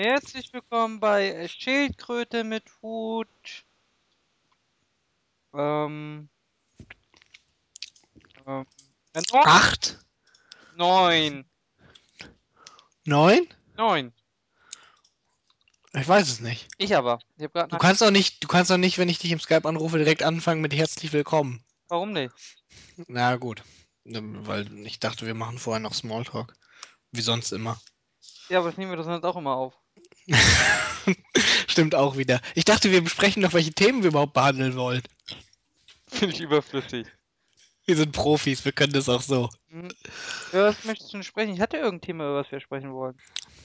Herzlich willkommen bei Schildkröte mit Hut. Ähm. ähm äh, neun. Acht? Neun. Neun? Neun. Ich weiß es nicht. Ich aber. Ich Du kannst doch nicht, du kannst doch nicht, wenn ich dich im Skype anrufe, direkt anfangen mit herzlich willkommen. Warum nicht? Na gut. Ne, Weil ich dachte, wir machen vorher noch Smalltalk. Wie sonst immer. Ja, aber nehmen wir das sonst auch immer auf. Stimmt auch wieder. Ich dachte, wir besprechen noch, welche Themen wir überhaupt behandeln wollen. Finde ich überflüssig. Wir sind Profis, wir können das auch so. Hm. Über was möchtest du denn sprechen? Ich hatte irgendein Thema, über was wir sprechen wollen.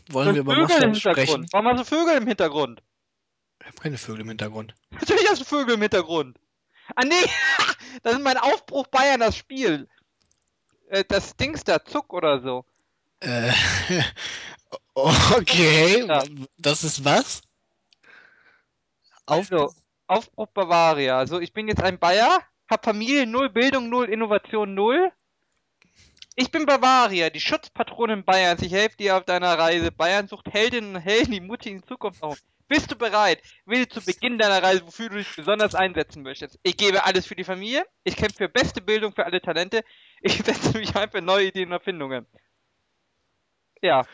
Wollen wir über Hintergrund. sprechen? Warum hast du Vögel im Hintergrund? Ich habe keine Vögel im Hintergrund. Natürlich hast du Vögel im Hintergrund. Ah nee, das ist mein Aufbruch Bayern, das Spiel. Äh, das Dings da, Zuck oder so. Äh, okay, Ja. das ist was? Auf Also, Aufbruch Bavaria. Also, ich bin jetzt ein Bayer, hab Familie null, Bildung null, Innovation null. Ich bin Bavaria, die Schutzpatronin Bayerns. Ich helfe dir auf deiner Reise. Bayern sucht Heldinnen und Helden, die mutig in die Zukunft auf. Bist du bereit? Wähle zu Beginn deiner Reise, wofür du dich besonders einsetzen möchtest. Ich gebe alles für die Familie. Ich kämpfe für beste Bildung für alle Talente. Ich setze mich ein für neue Ideen und Erfindungen. Ja.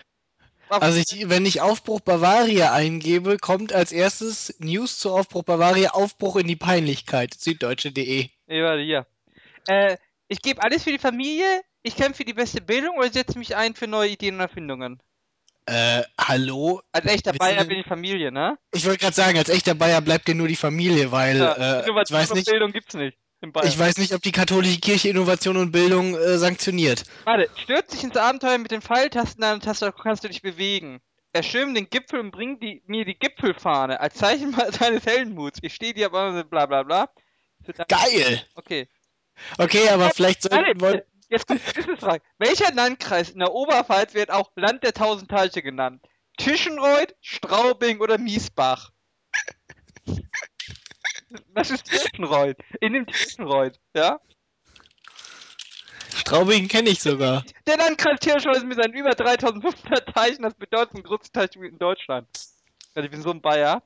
Also ich, wenn ich Aufbruch Bavaria eingebe, kommt als erstes News zu Aufbruch Bavaria, Aufbruch in die Peinlichkeit, süddeutsche.de. Warte, hier. Äh, ich gebe alles für die Familie, ich kämpfe für die beste Bildung oder setze mich ein für neue Ideen und Erfindungen. Äh, hallo? Als echter Bayer bin ich Familie, ne? Ich wollte gerade sagen, als echter Bayer bleibt dir nur die Familie, weil Ja, äh, ich, weiß nicht, Bildung gibt's nicht. Ich weiß nicht, ob die katholische Kirche Innovation und Bildung äh, sanktioniert. Warte, stürz dich ins Abenteuer mit den Pfeiltasten deiner Taste, kannst du dich bewegen. Erschirm den Gipfel und bring die, mir die Gipfelfahne als Zeichen deines Heldenmuts. Ich stehe dir aber bla bla bla. Geil! Okay. Okay, aber vielleicht sollten wir... jetzt kommt die Wissensfrage. Welcher Landkreis in der Oberpfalz wird auch Land der tausend Teiche genannt? Tischenreuth, Straubing oder Miesbach? Was ist Tischenreuth? In dem Tischenreuth, ja? Straubing kenne ich sogar. Der Landkreis Tischenreuth ist mit seinen über 3500 Teichen das bedeutendste größte Teichgebiet in Deutschland. Also ich bin so ein Bayer.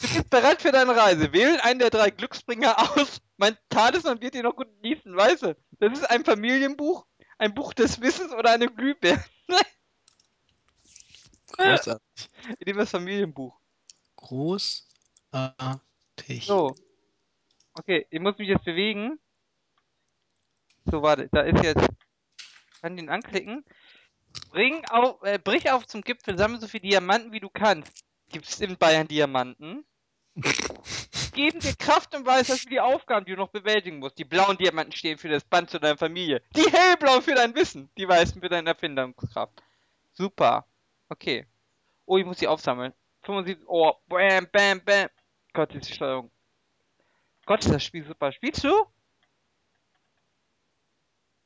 Du bist bereit für deine Reise. Wählen einen der drei Glücksbringer aus. Mein Talisman wird dir noch gut genießen, weißt du? Das ist ein Familienbuch, ein Buch des Wissens oder eine Glühbirne. Großartig. Ich nehme das Familienbuch. Großartig. So. Okay, ich muss mich jetzt bewegen. So, warte, da ist jetzt. Kann den anklicken. Bring auf, äh, brich auf zum Gipfel, sammle so viele Diamanten wie du kannst. Gibt es in Bayern Diamanten? Geben dir Kraft und Weisheit für die Aufgaben, die du noch bewältigen musst. Die blauen Diamanten stehen für das Band zu deiner Familie. Die hellblauen für dein Wissen. Die weißen für deine Erfindungskraft. Super. Okay. Oh, ich muss die aufsammeln. 75. Oh, bam, bam, bam. Gott, ist die Steuerung. Gott, ist das Spiel super. Spielst du?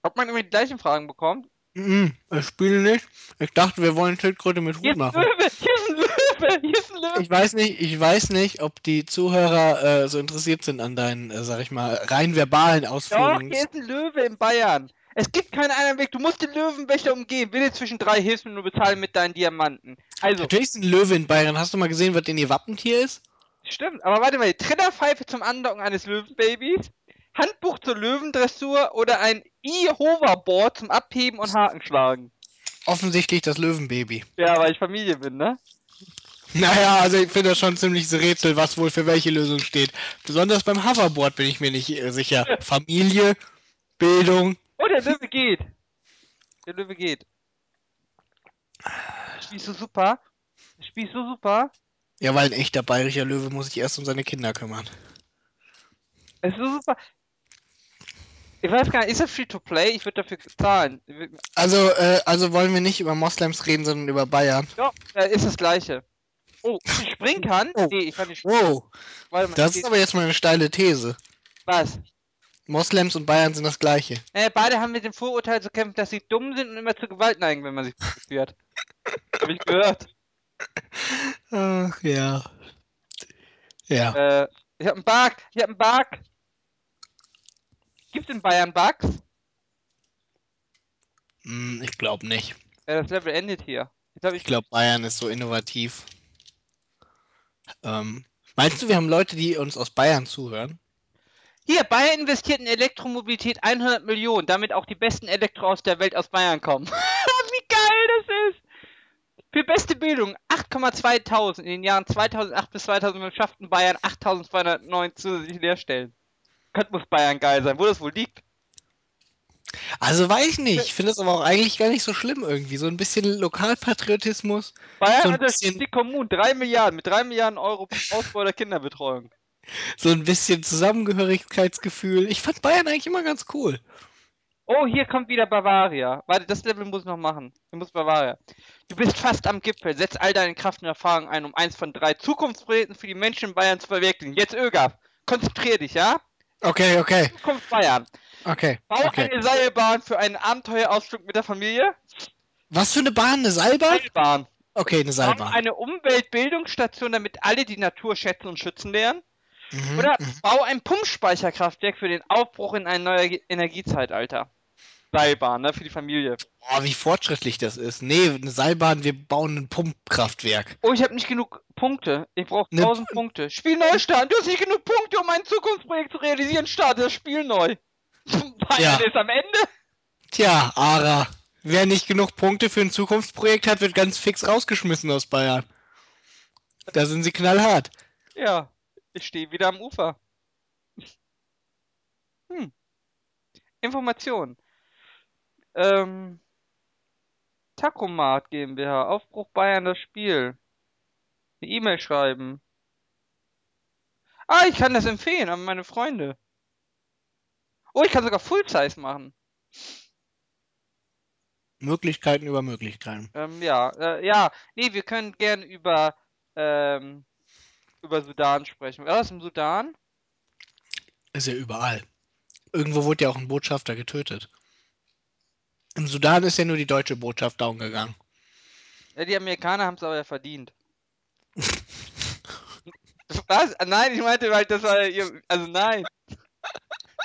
Ob man immer die gleichen Fragen bekommt? Mhm, ich spiele nicht. Ich dachte, wir wollen Schildkröte mit Hier Hut ist ein machen. Löwe! Hier ist ein Löwe! Hier ist ein Löwe! Ich weiß nicht, ich weiß nicht, ob die Zuhörer äh, so interessiert sind an deinen, äh, sag ich mal, rein verbalen Doch, Ausführungen. hier ist ein Löwe in Bayern. Es gibt keinen anderen Weg. Du musst den Löwenwächter umgehen. Wähle zwischen drei Hilfen und nur bezahlen mit deinen Diamanten. Also, Natürlich ist ein Löwe in Bayern. Hast du mal gesehen, was denn ihr Wappentier ist? Stimmt. Aber warte mal. Trillerpfeife zum Andocken eines Löwenbabys. Handbuch zur Löwendressur oder ein E-Hoverboard zum Abheben und Haken schlagen. Offensichtlich das Löwenbaby. Ja, weil ich Familie bin, ne? Naja, also ich finde das schon ziemlich so Rätsel, was wohl für welche Lösung steht. Besonders beim Hoverboard bin ich mir nicht äh, sicher. Familie, Bildung. Oh, der Löwe geht. Der Löwe geht. Spielst du super? Spielst du super? Ja, weil ein echter bayerischer Löwe muss sich erst um seine Kinder kümmern. Es ist super. Ich weiß gar nicht, ist er free to play? Ich würde dafür zahlen. Also, äh, also wollen wir nicht über Moslems reden, sondern über Bayern. Ja, ist das gleiche. Oh, ich springen kann? Oh. Nee, ich kann nicht springen. Wow, mal, das ist aber jetzt mal eine steile These. was? Moslems und Bayern sind das gleiche. Äh, beide haben mit dem Vorurteil zu kämpfen, dass sie dumm sind und immer zu Gewalt neigen, wenn man sich provoziert. Hab ich gehört. Ach ja. Ja. Äh, ich hab einen Bug, ich hab einen Bug. Gibt's in Bayern Bugs? Hm, ich glaube nicht. Äh, das Level endet hier. Ich glaube, Bayern ist so innovativ. Ähm, meinst du, wir haben Leute, die uns aus Bayern zuhören? Hier, Bayern investiert in Elektromobilität 100 Millionen, damit auch die besten Elektroautos der Welt aus Bayern kommen. Wie geil das ist! Für beste Bildung 8,2000 in den Jahren 2008 bis 2005 schafften Bayern 8209 zusätzliche Lehrstellen. Könnte muss Bayern geil sein, wo das wohl liegt. Also weiß ich nicht. Ich finde es aber auch eigentlich gar nicht so schlimm irgendwie. So ein bisschen Lokalpatriotismus. Bayern So unterstützt die Kommunen 3 Milliarden mit 3 Milliarden Euro Ausbau der Kinderbetreuung. so ein bisschen Zusammengehörigkeitsgefühl. Ich fand Bayern eigentlich immer ganz cool. Oh, hier kommt wieder Bavaria. Warte, das Level muss ich noch machen. Du musst Bavaria. Du bist fast am Gipfel. Setz all deine Kraft und Erfahrung ein, um eins von drei Zukunftsprojekten für die Menschen in Bayern zu verwirklichen. Jetzt Ögaf. Konzentrier dich, ja? Okay, okay, Zukunft Bayern. okay, Bau okay. eine Seilbahn für einen Abenteuerausflug mit der Familie. Was für eine Bahn? Eine Seilbahn? Seilbahn. Okay, eine Bau Seilbahn. eine Umweltbildungsstation, damit alle die Natur schätzen und schützen lernen. Mhm, Oder mhm. bau ein Pumpspeicherkraftwerk für den Aufbruch in ein neues Energiezeitalter. Seilbahn, ne, für die Familie. Boah, wie fortschrittlich das ist. Nee, eine Seilbahn, wir bauen ein Pumpkraftwerk. Oh, ich habe nicht genug Punkte. Ich brauche Ne- 1000 Punkte. Spiel neu starten. Du hast nicht genug Punkte, um ein Zukunftsprojekt zu realisieren. Starte das Spiel neu. Bayern Ja. ist am Ende. Tja, Ara. Wer nicht genug Punkte für ein Zukunftsprojekt hat, wird ganz fix rausgeschmissen aus Bayern. Da sind sie knallhart. Ja, ich stehe wieder am Ufer. Hm. Information. Ähm. Tachomat GmbH. Aufbruch Bayern das Spiel. Eine E-Mail schreiben. Ah, ich kann das empfehlen an meine Freunde. Oh, ich kann sogar Full Size machen. Möglichkeiten über Möglichkeiten. Ähm, ja, äh, ja. Nee, wir können gern über, ähm, über Sudan sprechen. War das im Sudan? Ist ja überall. Irgendwo wurde ja auch ein Botschafter getötet. Im Sudan ist ja nur die deutsche Botschaft down gegangen. Ja, die Amerikaner haben es aber ja verdient. Was? Nein, ich meinte halt, das war ihr. Also nein.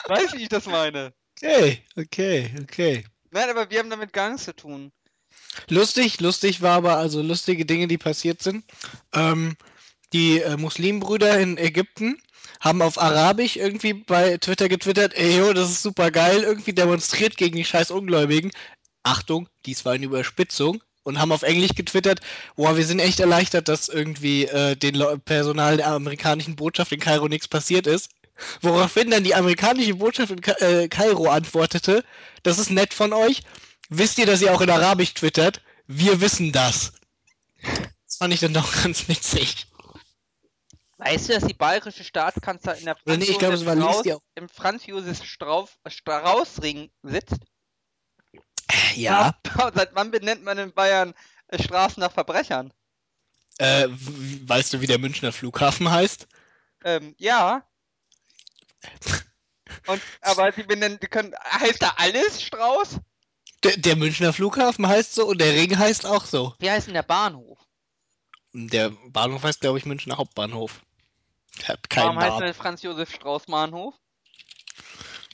Weiß wie ich das meine. Okay, okay, okay. Nein, aber wir haben damit gar nichts zu tun. Lustig, lustig war aber also lustige Dinge, die passiert sind. Ähm, die äh, Muslimbrüder in Ägypten haben auf Arabisch irgendwie bei Twitter getwittert, ey, yo, das ist super geil, irgendwie demonstriert gegen die scheiß Ungläubigen. Achtung, dies war eine Überspitzung. Und haben auf Englisch getwittert, boah, wir sind echt erleichtert, dass irgendwie äh, den Leu- Personal der amerikanischen Botschaft in Kairo nichts passiert ist. Woraufhin dann die amerikanische Botschaft in Ka äh, Kairo antwortete, das ist nett von euch. Wisst ihr, dass ihr auch in Arabisch twittert? Wir wissen das. Das fand ich dann doch ganz witzig. Weißt du, dass die bayerische Staatskanzler in der Oder nee, ich war Lies, Strauß, auch. im Franz Josef Strauß, Straußring sitzt? Ja. Seit wann benennt man in Bayern äh, Straßen nach Verbrechern? Äh, weißt du, wie der Münchner Flughafen heißt? Ähm, ja. Und, aber sie benennen, die können, heißt da alles Strauß? Der, der Münchner Flughafen heißt so und der Ring heißt auch so. Wie heißt denn der Bahnhof? Der Bahnhof heißt, glaube ich, Münchner Hauptbahnhof. Hat keinen Warum heißt der Franz Josef Strauß Bahnhof?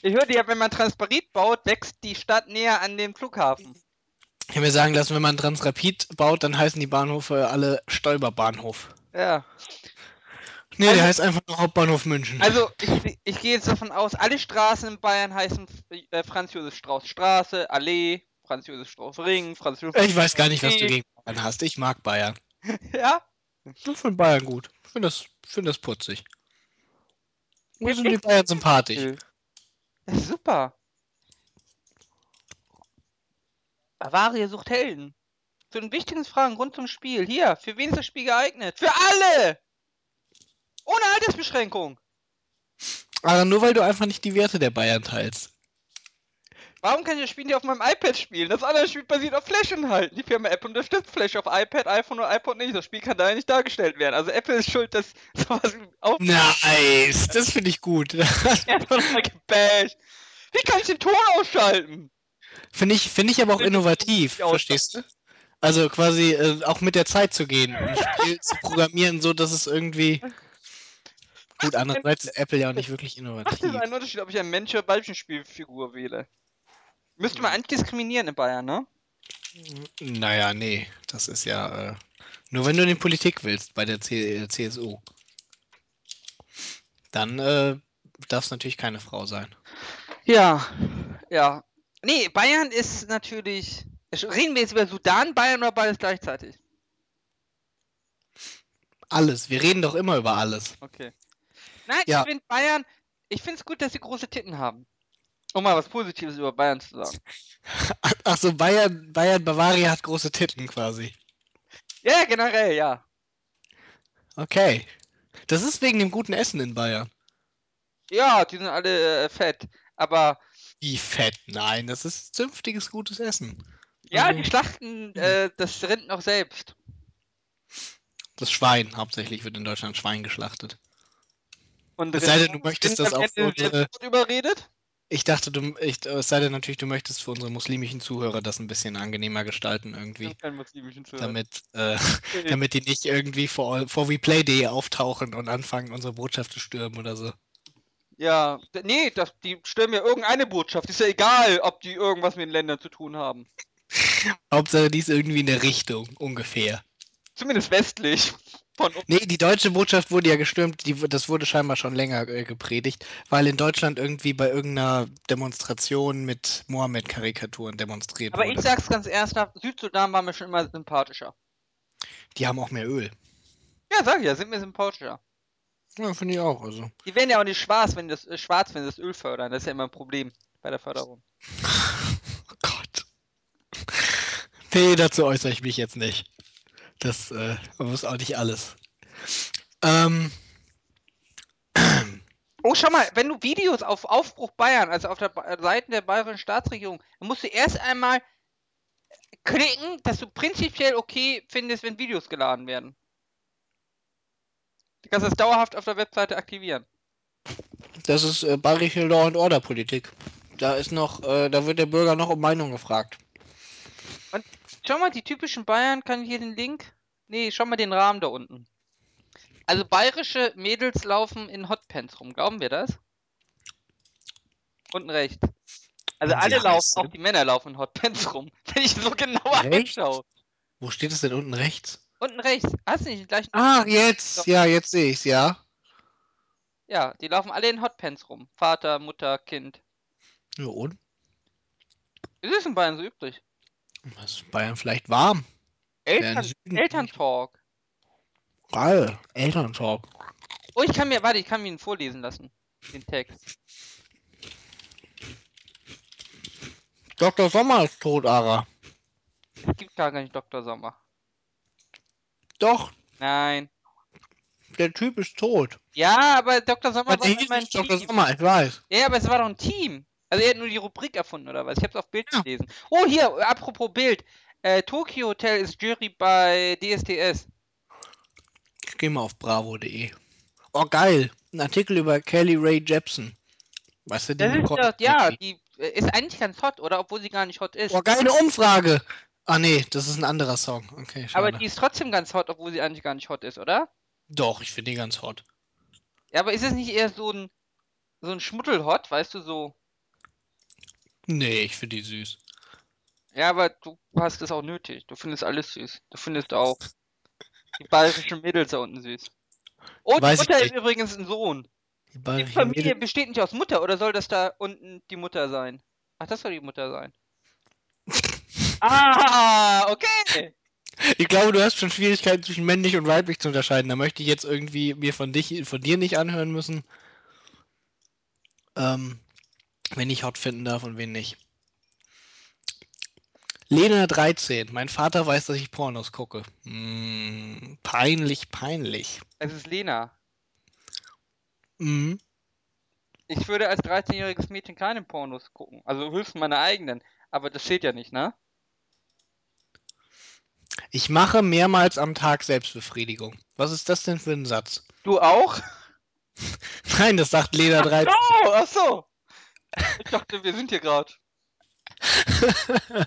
Ich hörte ja, wenn man Transparit baut, wächst die Stadt näher an den Flughafen. Ich habe mir sagen lassen, wenn man Transrapid baut, dann heißen die Bahnhöfe alle Stolperbahnhof. Ja. Nee, Also- der heißt einfach nur Hauptbahnhof München. Also, ich, ich gehe jetzt davon aus, alle Straßen in Bayern heißen äh, Franz Josef Strauß Straße, Allee, Franz Josef Strauß Ring, Franz Josef. ich weiß gar nicht, was du gegen Bayern hast. Ich mag Bayern. Ja? Ich finde Bayern gut. Ich finde das, find das putzig. Mir sind die Bayern sympathisch. Das ist super. Bavaria sucht Helden. Zu den wichtigen Fragen rund zum Spiel. Hier, für wen ist das Spiel geeignet? Für alle! Ohne Altersbeschränkung. Aber nur weil du einfach nicht die Werte der Bayern teilst. Warum kann ich das Spiel nicht auf meinem iPad spielen? Das andere Spiel basiert auf Flash-Inhalten. Die Firma Apple unterstützt Flash auf iPad, iPhone und iPod nicht. Das Spiel kann daher nicht dargestellt werden. Also Apple ist schuld, dass sowas auf Nice, das finde ich gut. gebasht. Wie kann ich den Ton ausschalten? Finde ich, finde ich aber auch innovativ, verstehst du? Also quasi äh, auch mit der Zeit zu gehen, ein Spiel zu programmieren, so dass es irgendwie. Gut, andererseits ist Apple ja auch nicht wirklich Macht es innovativ. einen Unterschied, ob ich ein Mensch oder Spielfigur wähle? Müsste man eigentlich diskriminieren in Bayern, ne? Naja, nee, das ist ja äh, nur wenn du in die Politik willst bei der C äh, CSU. Dann äh, darf es natürlich keine Frau sein. Ja, ja. Nee, Bayern ist natürlich. Reden wir jetzt über Sudan, Bayern oder beides gleichzeitig? Alles. Wir reden doch immer über alles. Okay. Nein, Ja. ich finde Bayern. Ich finde es gut, dass sie große Titten haben. Um mal was Positives über Bayern zu sagen. Ach so, Bayern, Bayern Bavaria hat große Titten quasi. Ja, generell, ja. Okay. Das ist wegen dem guten Essen in Bayern. Ja, die sind alle äh, fett. Aber Wie fett. Nein, das ist zünftiges gutes Essen. ja, Also- die schlachten äh, das Rind noch selbst. Das Schwein, hauptsächlich wird in Deutschland Schwein geschlachtet. Und Es sei denn, du möchtest das auch Ende unsere- Selbstmord überredet? Ich dachte, du, ich, es sei denn natürlich, du möchtest für unsere muslimischen Zuhörer das ein bisschen angenehmer gestalten Ich irgendwie. bin kein muslimischen Zuhörer. Damit, äh, damit die nicht irgendwie vor, vor WePlay.de auftauchen und anfangen, unsere Botschaft zu stürmen oder so. Ja, nee, das, die stellen mir irgendeine Botschaft. Ist ja egal, ob die irgendwas mit den Ländern zu tun haben. Hauptsache, die ist irgendwie in der Richtung, ungefähr. Zumindest westlich. Von uns. Nee, die deutsche Botschaft wurde ja gestürmt, die, das wurde scheinbar schon länger äh, gepredigt, weil in Deutschland irgendwie bei irgendeiner Demonstration mit Mohammed-Karikaturen demonstriert Aber wurde. ich sag's ganz ernsthaft, Südsudan war mir schon immer sympathischer. Die haben auch mehr Öl. Ja, sag ich ja, sind mir sympathischer. Ja, finde ich auch. Also. Die werden ja auch nicht schwarz, wenn das äh, schwarz, wenn sie das Öl fördern. Das ist ja immer ein Problem bei der Förderung. Oh Gott. Nee, dazu äußere ich mich jetzt nicht. Das äh, muss auch nicht alles. Ähm, Oh, schau mal, wenn du Videos auf Aufbruch Bayern, also auf der Ba- Seite der bayerischen Staatsregierung, dann musst du erst einmal klicken, dass du prinzipiell okay findest, wenn Videos geladen werden. Du kannst das dauerhaft auf der Webseite aktivieren. das ist äh, bayerische Law and Order Politik. Da ist noch, äh, da wird der Bürger noch um Meinung gefragt. Schau mal, die typischen Bayern, kann ich hier den Link? Nee, schau mal den Rahmen da unten. Also bayerische Mädels laufen in Hotpants rum, glauben wir das? Unten rechts. Also alle laufen, heiß auch die Männer laufen in Hotpants rum. Wenn ich so genauer Rechts? hinschaue. Wo steht es denn unten rechts? Unten rechts. Hast du nicht den gleichen? Ah, jetzt. Ja, jetzt sehe ich's, ja. Ja, die laufen alle in Hotpants rum. Vater, Mutter, Kind. Ja, und? Es ist in Bayern so üblich. Was ist Bayern vielleicht warm? Eltern, Süden- Elterntalk. Geil. Elterntalk. Oh, ich kann mir, warte, ich kann mir ihn vorlesen lassen. Den Text. Dr. Sommer ist tot, Ara. Es gibt gar nicht Dr. Sommer. Doch, Nein. der Typ ist tot. Ja, aber Dr. Sommer Aber war hieß immer ein nicht Dr. Team. Sommer, ich weiß. Ja, aber es war doch ein Team. Also er hat nur die Rubrik erfunden, oder was? Ich hab's auf Bild Ja. gelesen. Oh, hier, apropos Bild. Äh, Tokyo Hotel ist Jury bei DSDS. Ich gehe mal auf bravo.de. Oh, geil. Ein Artikel über Kelly Ray Jepsen. Weißt du, die Das ist doch, ja, die äh, ist eigentlich ganz hot, oder? Obwohl sie gar nicht hot ist. Oh, geile Umfrage. Ah, nee, das ist ein anderer Song. Okay, schade. aber die ist trotzdem ganz hot, obwohl sie eigentlich gar nicht hot ist, oder? Doch, ich finde die ganz hot. Ja, aber ist es nicht eher so ein, so ein Schmuddelhot, weißt du, so. Nee, ich finde die süß. Ja, aber du hast es auch nötig. Du findest alles süß. Du findest auch die bayerischen Mädels da unten süß. Oh, die Weiß ich Mutter ist übrigens ein Sohn. Die Die Familie Mädel- besteht nicht aus Mutter, oder soll das da unten die Mutter sein? Ach, das soll die Mutter sein. ah, okay. Ich glaube, du hast schon Schwierigkeiten zwischen männlich und weiblich zu unterscheiden. Da möchte ich jetzt irgendwie mir von dich, von dir nicht anhören müssen. Ähm, wen ich hot finden darf und wen nicht. Lena 13. Mein Vater weiß, dass ich Pornos gucke. Hm, peinlich, peinlich. Es ist Lena. Mhm. Ich würde als 13-jähriges Mädchen keine Pornos gucken. Also höchstens meine eigenen. Aber das steht ja nicht, ne? Ich mache mehrmals am Tag Selbstbefriedigung. Was ist das denn für ein Satz? Du auch? Nein, das sagt Lena 13. Oh, ach so. Ich dachte, wir sind hier gerade.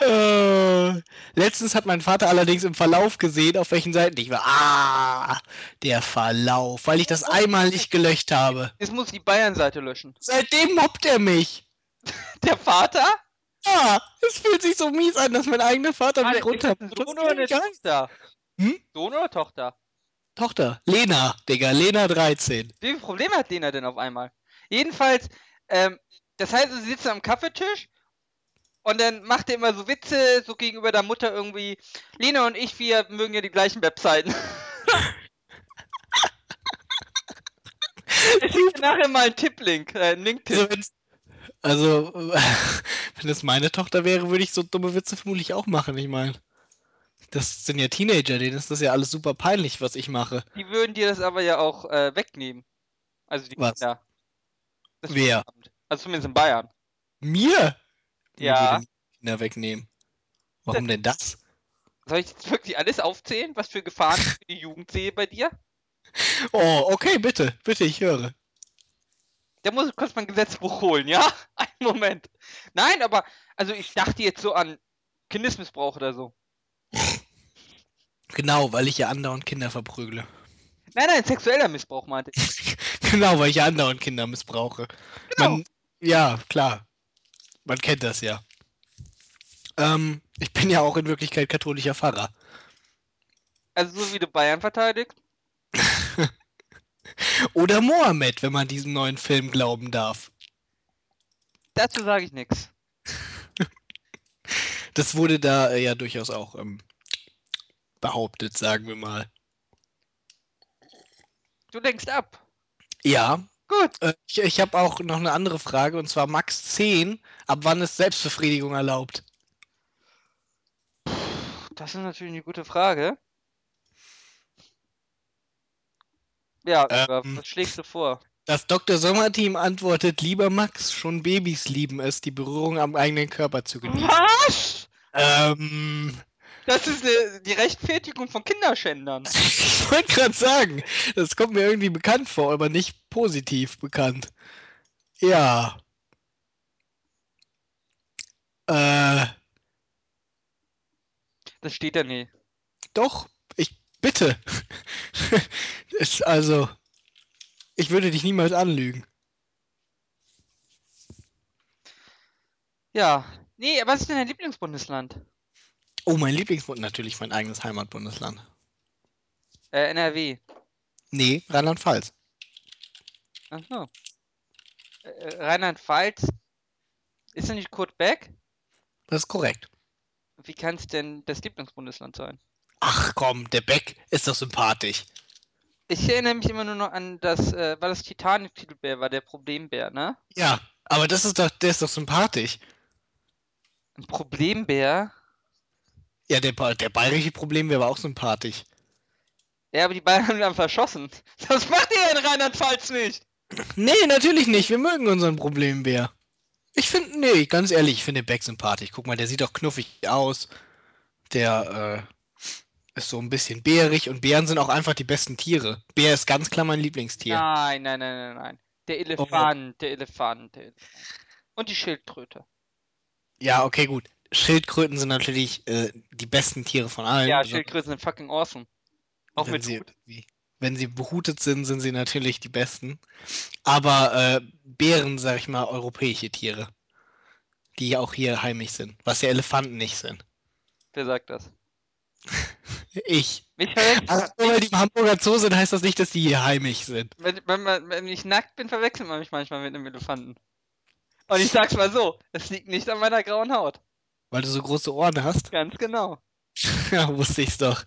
Äh, letztens hat mein Vater allerdings im Verlauf gesehen, auf welchen Seiten ich war. Ah, der Verlauf, weil ich das einmal nicht gelöscht habe. Jetzt muss ich die Bayern-Seite löschen. Seitdem mobbt er mich. Der Vater? Ja, es fühlt sich so mies an, dass mein eigener Vater mich ein runtermacht. Das Sohn oder eine. Tochter? Hm? Sohn oder Tochter? Tochter. Lena, Digga. Lena 13. Wie viele Probleme hat Lena denn auf einmal? Jedenfalls, ähm, das heißt, sie sitzen am Kaffeetisch und dann macht er immer so Witze, so gegenüber der Mutter irgendwie. Lena und ich, wir mögen ja die gleichen Webseiten. ich schicke nachher mal einen Tipplink, äh, einen Link-Tipp. Also, also, wenn das meine Tochter wäre, würde ich so dumme Witze vermutlich auch machen. Ich meine, das sind ja Teenager, denen ist das ja alles super peinlich, was ich mache. Die würden dir das aber ja auch äh, wegnehmen. Also die Was? Kinder. Das Wer? Also zumindest in Bayern. Mir? Ja. Kinder wegnehmen. Warum denn das? Soll ich jetzt wirklich alles aufzählen, was für Gefahren ich für die Jugend sehe bei dir? Oh, okay, bitte, bitte, ich höre. Da muss ich kurz mein Gesetzbuch holen, ja? Einen Moment. Nein, aber, also ich dachte jetzt so an Kindesmissbrauch oder so. Genau, weil ich ja andauernd Kinder verprügle. Nein, nein, sexueller Missbrauch meinte ich. Genau, weil ich ja andauernd Kinder missbrauche. Genau. Man, ja, klar. Man kennt das ja. Ähm, ich bin ja auch in Wirklichkeit katholischer Pfarrer. Also so wie du Bayern verteidigst. Oder Mohammed, wenn man diesem neuen Film glauben darf. Dazu sage ich nichts. Das wurde da äh, ja durchaus auch ähm, behauptet, sagen wir mal. Du lenkst ab. Ja. Gut. Äh, ich ich habe auch noch eine andere Frage, und zwar Max 10. Ab wann ist Selbstbefriedigung erlaubt? Das ist natürlich eine gute Frage. Ja, Ähm. was schlägst du vor? Das Dr. Sommer-Team antwortet, lieber Max, schon Babys lieben es, die Berührung am eigenen Körper zu genießen. Was? Ähm, Das ist äh, die Rechtfertigung von Kinderschändern. ich wollte gerade sagen, das kommt mir irgendwie bekannt vor, aber nicht positiv bekannt. Ja. Äh, Das steht da nie. doch, ich bitte. ist also, ich würde dich niemals anlügen. Ja. Nee, was ist denn dein Lieblingsbundesland? Oh, mein Lieblingsbund, natürlich mein eigenes Heimatbundesland. Äh, NRW. Nee, Rheinland-Pfalz. Achso. Äh, Rheinland-Pfalz. Ist er nicht Kurt Beck? Das ist korrekt. Wie kann es denn das Lieblingsbundesland sein? Ach komm, der Beck ist doch sympathisch. Ich erinnere mich immer nur noch an das, äh, war das Titanic-Titelbär, war der Problembär, ne? Ja, aber das ist doch, der ist doch sympathisch. Ein Problembär? Ja, der, der bayerische Problem wäre auch sympathisch. Ja, aber die Bayern haben verschossen. Das macht ihr in Rheinland-Pfalz nicht! Nee, natürlich nicht. Wir mögen unseren Problembär. Ich finde, nee, ganz ehrlich, ich finde den Beck sympathisch. Guck mal, der sieht doch knuffig aus. Der äh, ist so ein bisschen bärig und Bären sind auch einfach die besten Tiere. Bär ist ganz klar mein Lieblingstier. Nein, nein, nein, nein, nein. Der Elefant, der Elefant, der Elefant. Und die Schildkröte. Ja, okay, gut. Schildkröten sind natürlich äh, die besten Tiere von allen. Ja, besonders Schildkröten sind fucking awesome. Auch wenn mit sie, Hut. wenn sie behutet sind, sind sie natürlich die besten. Aber äh, Bären, sag ich mal, europäische Tiere. Die auch hier heimisch sind. Was ja Elefanten nicht sind. Wer sagt das? Ich. Mich Ach, nur weil die im Hamburger Zoo sind, heißt das nicht, dass die hier heimisch sind. wenn, wenn, man, wenn ich nackt bin, verwechselt man mich manchmal mit einem Elefanten. Und ich sag's mal so, es liegt nicht an meiner grauen Haut. Weil du so große Ohren hast. Ganz genau. ja, wusste ich's doch.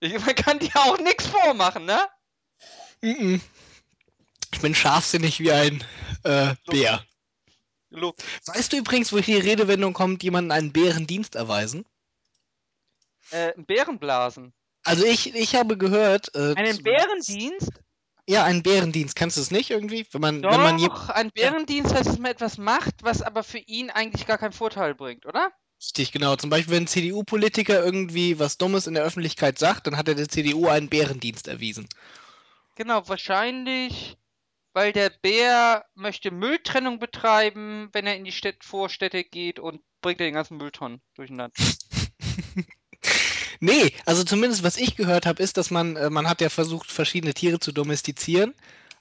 Ich, man kann dir auch nichts vormachen, ne? Mhm. Ich bin scharfsinnig wie ein äh, Bär. Lob. Weißt du übrigens, wo die Redewendung kommt, jemanden einen Bärendienst erweisen? Äh, Bärenblasen. Also ich, ich habe gehört. Äh, Einen Bärendienst? Ja, einen Bärendienst. Kannst du es nicht irgendwie? Wenn man, Doch, wenn man je- ein Bärendienst heißt, dass man etwas macht, was aber für ihn eigentlich gar keinen Vorteil bringt, oder? Richtig, genau. Zum Beispiel, wenn ein CDU-Politiker irgendwie was Dummes in der Öffentlichkeit sagt, dann hat er der CDU einen Bärendienst erwiesen. Genau, wahrscheinlich, weil der Bär möchte Mülltrennung betreiben, wenn er in die Städt Vorstädte geht und bringt er den ganzen Mülltonnen durcheinander. Nee, also zumindest was ich gehört habe, ist, dass man, äh, man hat ja versucht, verschiedene Tiere zu domestizieren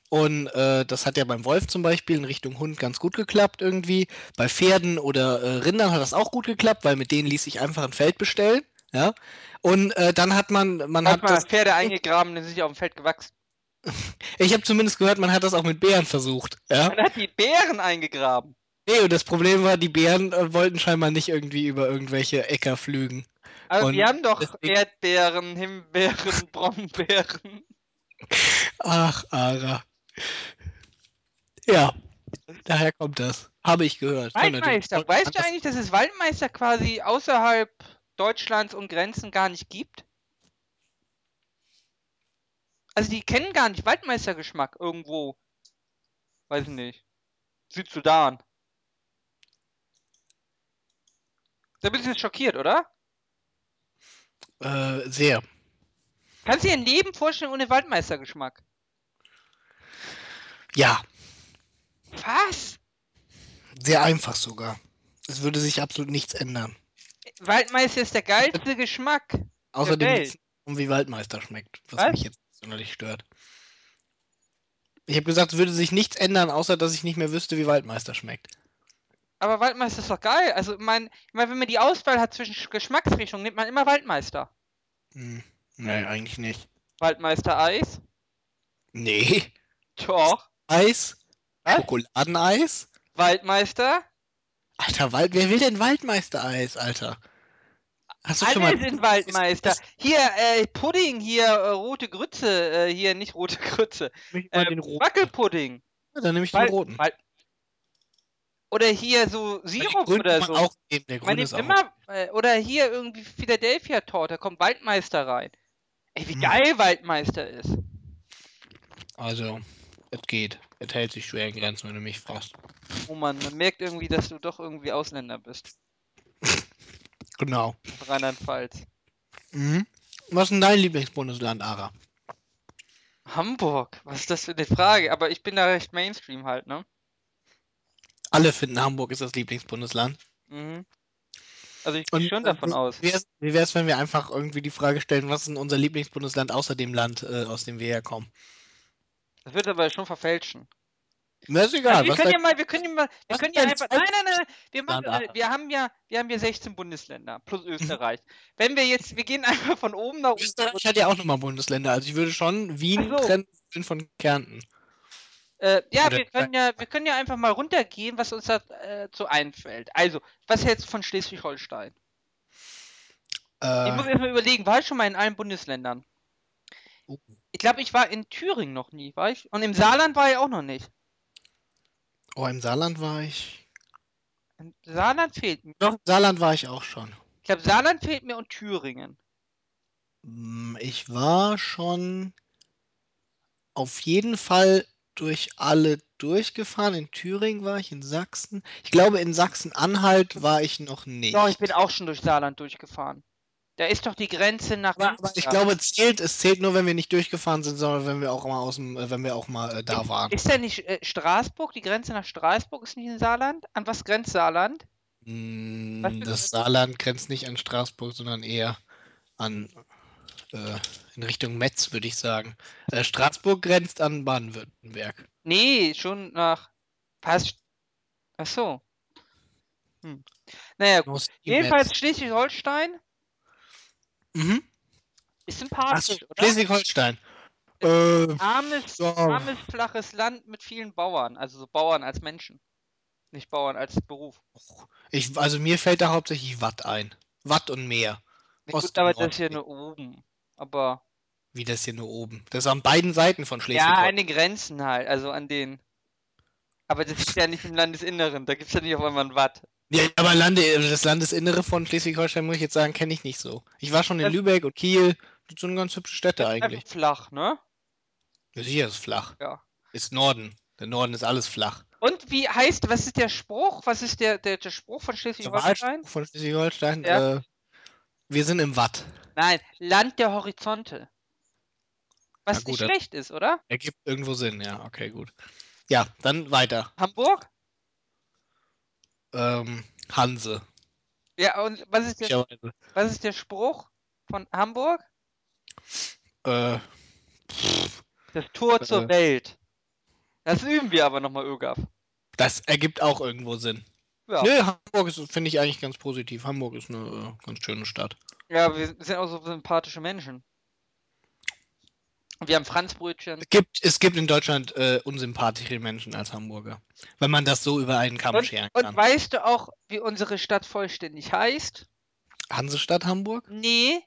Und äh, das hat ja beim Wolf zum Beispiel in Richtung Hund ganz gut geklappt irgendwie. Bei Pferden oder äh, Rindern hat das auch gut geklappt, weil mit denen ließ sich einfach ein Feld bestellen. Ja. Und äh, dann hat man, man Hat hat man das. Pferde eingegraben, die sind auf dem Feld gewachsen. Ich habe zumindest gehört, man hat das auch mit Bären versucht. Ja. Man hat die Bären eingegraben. Nee, und das Problem war, die Bären äh, wollten scheinbar nicht irgendwie über irgendwelche Äcker flügen. Aber Und wir haben doch Erdbeeren, Himbeeren, Brombeeren. Ach, Ara. Ja, daher kommt das. Habe ich gehört. Waldmeister. Weißt du eigentlich, dass es Waldmeister quasi außerhalb Deutschlands und Grenzen gar nicht gibt? Also die kennen gar nicht Waldmeistergeschmack irgendwo. Weiß ich nicht. Südsudan. Da bist du jetzt schockiert, oder? Äh, sehr. Kannst du dir ein Leben vorstellen ohne Waldmeistergeschmack? Ja, Was? sehr einfach sogar. Es würde sich absolut nichts ändern. Waldmeister ist der geilste Geschmack. Außer dem Welt. Wissen, um wie Waldmeister schmeckt, was, Was? mich jetzt sonderlich stört. Ich habe gesagt, es würde sich nichts ändern, außer dass ich nicht mehr wüsste, wie Waldmeister schmeckt. Aber Waldmeister ist doch geil. Also, mein, ich mein, wenn man die Auswahl hat zwischen Sch- Geschmacksrichtungen, nimmt man immer Waldmeister. Hm. Nee, eigentlich nicht. Waldmeister Eis? Nee. Doch. Eis? Was? Schokoladeneis? Waldmeister? Alter, Wald, wer will denn Waldmeister-Eis, Alter? Hast du schon mal. Alle sind Waldmeister. Hier, äh, Pudding, hier, äh, rote Grütze, äh, hier, nicht rote Grütze. Äh, roten. Wackelpudding. Ja, dann nehme ich den roten. Wald- Oder hier so Sirup oder so. man auch nehmen, der Man nimmt immer, äh, oder hier irgendwie Philadelphia-Torte, da kommt Waldmeister rein. Ey, wie Hm. geil Waldmeister ist. Also, es geht. Es hält sich schwer in Grenzen, wenn du mich fragst. Oh Mann, man merkt irgendwie, dass du doch irgendwie Ausländer bist. Genau. Rheinland-Pfalz. Mhm. Was ist denn dein Lieblingsbundesland, Ara? Hamburg, was ist das für eine Frage? Aber ich bin da recht Mainstream halt, ne? Alle finden, Hamburg ist das Lieblingsbundesland. Mhm. Also ich gehe schon davon wie, aus. Wie wie wär's, wenn wir einfach irgendwie die Frage stellen, was ist denn unser Lieblingsbundesland außer dem Land, äh, aus dem wir herkommen? Das wird aber schon verfälschen. Mir ist egal. Also wir können ja mal, wir können ja mal, wir können ja einfach, nein, nein, nein, wir machen, äh, wir haben ja, wir haben ja 16 Bundesländer Mhm. plus Österreich. Wenn wir jetzt, wir gehen einfach von oben nach unten. Österreich hat ja auch nochmal Bundesländer. Also ich würde schon Wien trennen von Kärnten. Äh, ja, Oder- wir können ja, wir können ja einfach mal runtergehen, was uns da äh, einfällt. Also, was hältst du von Schleswig-Holstein? Ich muss Äh, erstmal überlegen, war ich schon mal in allen Bundesländern? Oh. Ich glaube, ich war in Thüringen noch nie, war ich? Und im Saarland war ich auch noch nicht. oh, im Saarland war ich. Im Saarland fehlt mir. Doch, im Saarland war ich auch schon. Ich glaube, Saarland fehlt mir und Thüringen. Hm, Ich war schon auf jeden Fall durch alle durchgefahren. In Thüringen war ich, in Sachsen. Ich glaube, in Sachsen-Anhalt war ich noch nicht. Doch, ich bin auch schon durch Saarland durchgefahren. Da ist doch die Grenze nach aber, aber ich glaube, es zählt, es zählt nur, wenn wir nicht durchgefahren sind, sondern wenn wir auch mal aus dem, äh, wenn wir auch mal äh, da waren. Ist da nicht äh, Straßburg, die Grenze nach Straßburg ist nicht in Saarland? An was grenzt Saarland? Mm, Was Das Saarland grenzt nicht an Straßburg, sondern eher an äh, in Richtung Metz, würde ich sagen. Äh, Straßburg grenzt an Baden-Württemberg. Nee, schon nach. Was? Ach so. Hm. Naja, gut. Jedenfalls. Schleswig-Holstein Mhm. ist sympathisch, oder? Schleswig-Holstein. Äh, Armes, ja. armes, flaches Land mit vielen Bauern. Also so Bauern als Menschen. Nicht Bauern als Beruf. ich, also mir fällt da hauptsächlich Watt ein. Watt und Meer. Ost- gut, aber das ist ja Nordsee. nur oben. Aber. Wie das hier nur oben. Das ist an beiden Seiten von Ja, Schleswig-Holstein. an den Grenzen halt, also an den. Aber das ist ja nicht im Landesinneren, da gibt es ja nicht auf einmal ein Watt. Ja, aber Lande, das Landesinnere von Schleswig-Holstein, muss ich jetzt sagen, kenne ich nicht so. Ich war schon in Das- Lübeck und Kiel. Das sind ganz hübsche Städte eigentlich. flach, ne? Ja, sicher ist flach. Ja. Ist Norden. Der Norden ist alles flach. Und wie heißt, was ist der Spruch? Was ist der, der, der Spruch von Der Schleswig-Holstein? Wahlspruch von Schleswig-Holstein. Ja. Äh, wir sind im Watt. Nein, Land der Horizonte. Was gut, nicht schlecht ist, oder? Ergibt irgendwo Sinn, ja, okay, gut. Ja, dann weiter. Hamburg? Ähm, Hanse. Ja, und was ist der, was ist der Spruch von Hamburg? Äh, Das Tor zur Äh. Welt. Das üben wir aber nochmal, ÖGAF. Das ergibt auch irgendwo Sinn. Ja. Nö, Hamburg ist, finde ich eigentlich ganz positiv. Hamburg ist eine äh, ganz schöne Stadt. Ja, wir sind auch so sympathische Menschen. Wir haben Franzbrötchen. Es gibt, es gibt in Deutschland äh, unsympathische Menschen als Hamburger. Wenn man das so über einen Kamm Und, scheren und kann. weißt du auch, wie unsere Stadt vollständig heißt? Hansestadt Hamburg? Nee.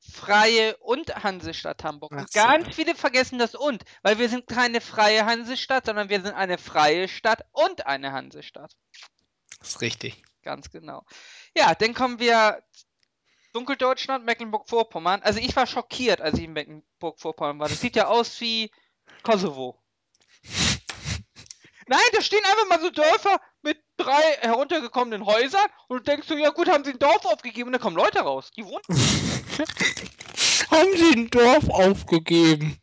Freie und Hansestadt Hamburg. Und so. ganz viele vergessen das und, weil wir sind keine freie Hansestadt, sondern wir sind eine freie Stadt und eine Hansestadt. Das ist richtig. Ganz genau. Ja, dann kommen wir Dunkeldeutschland, Mecklenburg-Vorpommern. Also ich war schockiert, als ich in Mecklenburg-Vorpommern war. Das sieht ja aus wie Kosovo. Nein, da stehen einfach mal so Dörfer mit drei heruntergekommenen Häusern und du denkst so, ja gut, haben sie ein Dorf aufgegeben und dann kommen Leute raus. Die wohnen. Haben sie ein Dorf aufgegeben?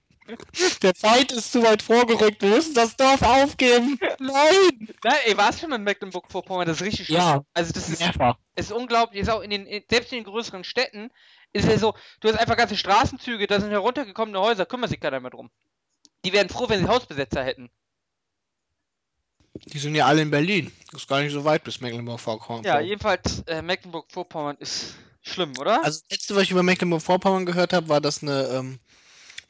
Der Feind ist zu weit vorgerückt. Wir müssen das Dorf aufgeben. Nein! Nein, ey, warst du schon in Mecklenburg-Vorpommern? Das ist richtig schlimm. Ja, Also das ist, mehrfach. ist unglaublich. Ist auch in den, in, selbst in den größeren Städten ist ja so, du hast einfach ganze Straßenzüge, da sind heruntergekommene Häuser, kümmert sich keiner mehr drum. Die wären froh, wenn sie Hausbesetzer hätten. Die sind ja alle in Berlin. Das ist gar nicht so weit bis Mecklenburg-Vorpommern. Ja, jedenfalls äh, Mecklenburg-Vorpommern ist schlimm, oder? Also das letzte, was ich über Mecklenburg-Vorpommern gehört habe, war, dass eine, ähm,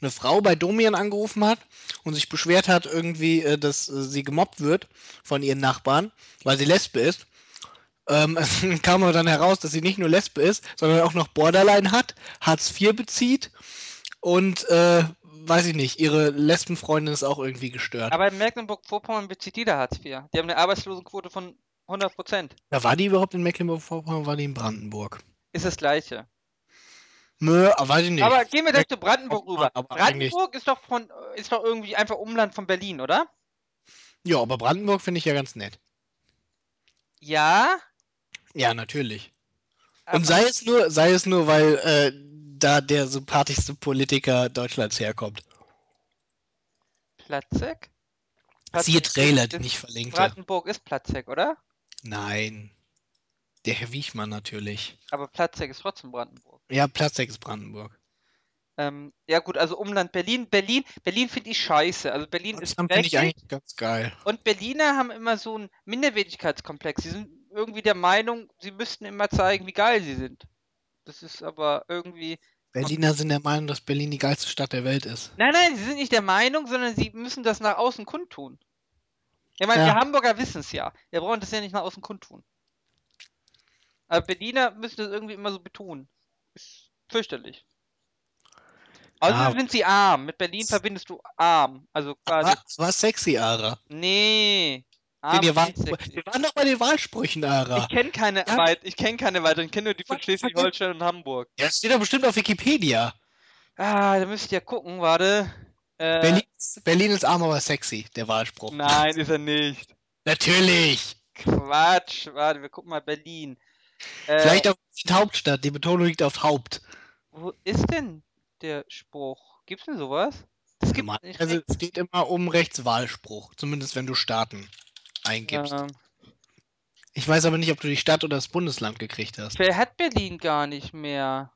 eine Frau bei Domian angerufen hat und sich beschwert hat, irgendwie, äh, dass äh, sie gemobbt wird von ihren Nachbarn, weil sie Lesbe ist. Ähm, kam aber dann heraus, dass sie nicht nur Lesbe ist, sondern auch noch Borderline hat, Hartz IV bezieht und, äh, weiß ich nicht, ihre Lesbenfreundin ist auch irgendwie gestört. Aber in Mecklenburg-Vorpommern bezieht jeder Hartz IV. Die haben eine Arbeitslosenquote von 100%. Ja, war die überhaupt in Mecklenburg-Vorpommern, war die in Brandenburg? Ist das gleiche. Nö, aber weiß ich nicht. Aber gehen wir gleich zu Brandenburg rüber. Aber Brandenburg ist doch von ist doch irgendwie einfach Umland von Berlin, oder? Ja, aber Brandenburg finde ich ja ganz nett. Ja. Ja, natürlich. aber- Und sei es nur, sei es nur, weil äh, da der sympathischste Politiker Deutschlands herkommt. Platzek? Siehe Platzek Trailer, ist- den ich verlinkt Brandenburg ist Platzek, oder? Nein. Der Herr Wiechmann natürlich. Aber Platzek ist trotzdem Brandenburg. Ja, Platzek ist Brandenburg. Ähm, ja gut, also Umland Berlin. Berlin, Berlin finde ich scheiße. Also Berlin ist Potsdam finde ich eigentlich ganz geil. und Berliner haben immer so einen Minderwertigkeitskomplex. Sie sind irgendwie der Meinung, sie müssten immer zeigen, wie geil sie sind. Das ist aber irgendwie. Berliner sind der Meinung, dass Berlin die geilste Stadt der Welt ist. Nein, nein, sie sind nicht der Meinung, sondern sie müssen das nach außen kundtun. Ich meine, Ja. wir Hamburger wissen es ja. Wir brauchen das ja nicht nach außen kundtun. Aber Berliner müssen das irgendwie immer so betonen. Fürchterlich. Außerdem Ja. sind sie arm. Mit Berlin verbindest du arm. Also quasi. Was war sexy, Ara? Nee. Arm ihr ist war, nicht sexy. wir waren doch bei den Wahlsprüchen, Ara. Ich kenne keine, Ja. weit, ich kenn keine weiteren. Ich kenne nur die von Was? Schleswig-Holstein und Hamburg. Ja, das steht doch bestimmt auf Wikipedia. Ah, da müsst ihr gucken, warte. Äh, Berlin, ist, Berlin ist arm, aber sexy, der Wahlspruch. Nein, ist er nicht. Natürlich. Quatsch. Warte, wir gucken mal Berlin. Äh, Vielleicht auch die Hauptstadt. Die Betonung liegt auf Haupt. Wo ist denn der Spruch? Gibt's denn sowas? Das gibt nicht Also rechts. steht immer oben rechts Wahlspruch. Zumindest wenn du Staaten eingibst. Ähm, Ich weiß aber nicht, ob du die Stadt oder das Bundesland gekriegt hast. wer hat Berlin gar nicht mehr?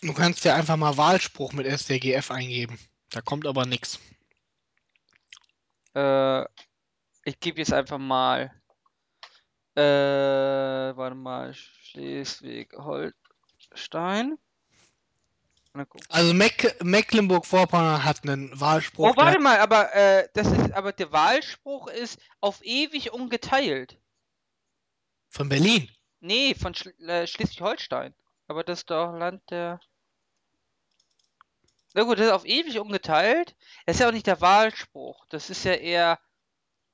Du kannst ja einfach mal Wahlspruch mit STGF eingeben. Da kommt aber nichts. Äh, ich gebe jetzt einfach mal. Äh, warte mal. Schleswig-Holstein. Gucken. Also Meck Mecklenburg-Vorpommern hat einen Wahlspruch. Oh, warte mal, aber äh, das ist, aber der Wahlspruch ist auf ewig ungeteilt. von Berlin. Nee, von Schl äh, Schleswig-Holstein. Aber das ist doch Land der. Na gut, das ist auf ewig ungeteilt. Das ist ja auch nicht der Wahlspruch. Das ist ja eher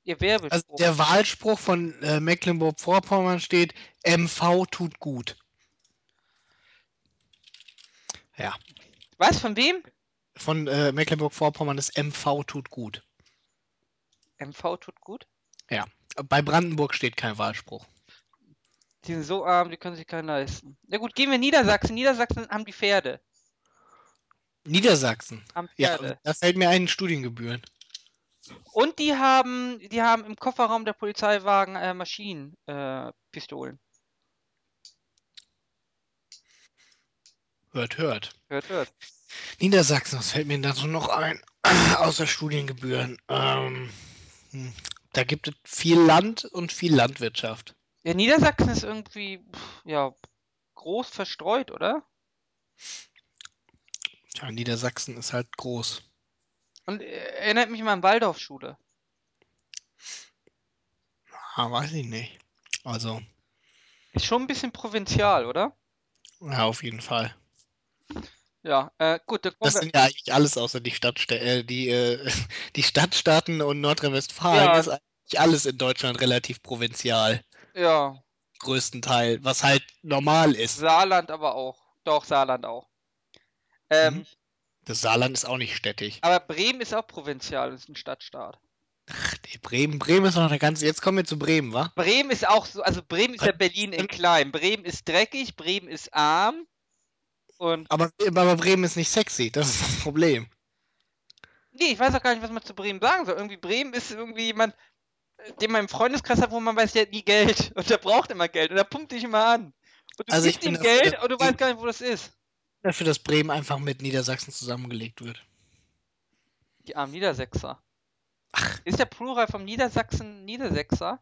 ihr Werbespruch. Also der Wahlspruch von äh, Mecklenburg-Vorpommern steht: MV tut gut. Ja, Was? Von wem? von äh, Mecklenburg-Vorpommern ist MV tut gut. MV tut gut. Bei Brandenburg steht kein Wahlspruch. Die sind so arm, die können sich keinen leisten. Na gut, gehen wir Niedersachsen. Niedersachsen haben die Pferde. Niedersachsen. Haben Ja, Pferde. da fällt mir ein Studiengebühren. Und die haben, die haben im Kofferraum der Polizeiwagen äh, Maschinenpistolen. Äh, Pistolen. Hört, hört. Hört, hört. Niedersachsen, was fällt mir dazu noch ein? Außer Studiengebühren. Ähm, hm, da gibt es viel Land und viel Landwirtschaft. Ja, Niedersachsen ist irgendwie, ja, groß verstreut, oder? Tja, Niedersachsen ist halt groß. Und äh, erinnert mich mal an Waldorfschule. Ah, weiß ich nicht. Also, Ist schon ein bisschen provinzial, oder? ja, auf jeden Fall. Ja, äh, gut, Das sind ja eigentlich alles außer die Stadtstä äh, die, äh, die Stadtstaaten und Nordrhein-Westfalen Ja. ist eigentlich alles in Deutschland relativ provinzial. Ja, Größtenteil, was halt normal ist. Saarland aber auch. Doch, Saarland auch. Ähm, Mhm. Das Saarland ist auch nicht städtisch. aber Bremen ist auch provinzial, ist ein Stadtstaat. Ach, nee, Bremen, Bremen ist noch eine ganze. Jetzt kommen wir zu Bremen, wa? Bremen ist auch so, also Bremen ist ja Berlin in klein. Bremen ist dreckig, Bremen ist arm. Und Aber, aber Bremen ist nicht sexy, das ist das Problem. nee, ich weiß auch gar nicht, was man zu Bremen sagen soll. Irgendwie Bremen ist irgendwie jemand, den man im Freundeskreis hat, wo man weiß, der hat nie Geld. Und der braucht immer Geld. Und der pumpt dich immer an. Und du Also ich gibst ihm dafür, Geld dass und du weißt gar nicht, wo das ist. Dafür, dass Bremen einfach mit Niedersachsen zusammengelegt wird. Die armen Niedersächser. Ist der Plural vom Niedersachsen Niedersächser?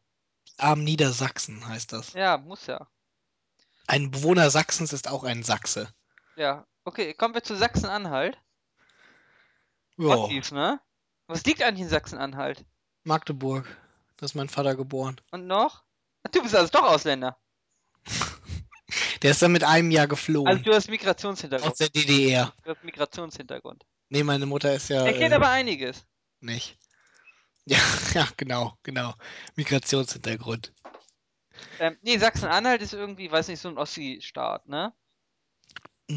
Arm Niedersachsen heißt das. Ja, muss ja. Ein Bewohner Sachsens ist auch ein Sachse. Ja. Okay, kommen wir zu Sachsen-Anhalt. Ja, ne? Was liegt eigentlich in Sachsen-Anhalt? Magdeburg. Da ist mein Vater geboren. Und noch? Du bist also doch Ausländer. Der ist dann mit einem Jahr geflohen. Also du hast aus Migrationshintergrund. der DDR. Du hast Migrationshintergrund. Nee, meine Mutter ist ja Er kennt äh, aber einiges. nicht. Ja, ja, genau, genau. Migrationshintergrund. Ähm, nee, Sachsen-Anhalt ist irgendwie, weiß nicht, so ein Ossi-Staat, ne?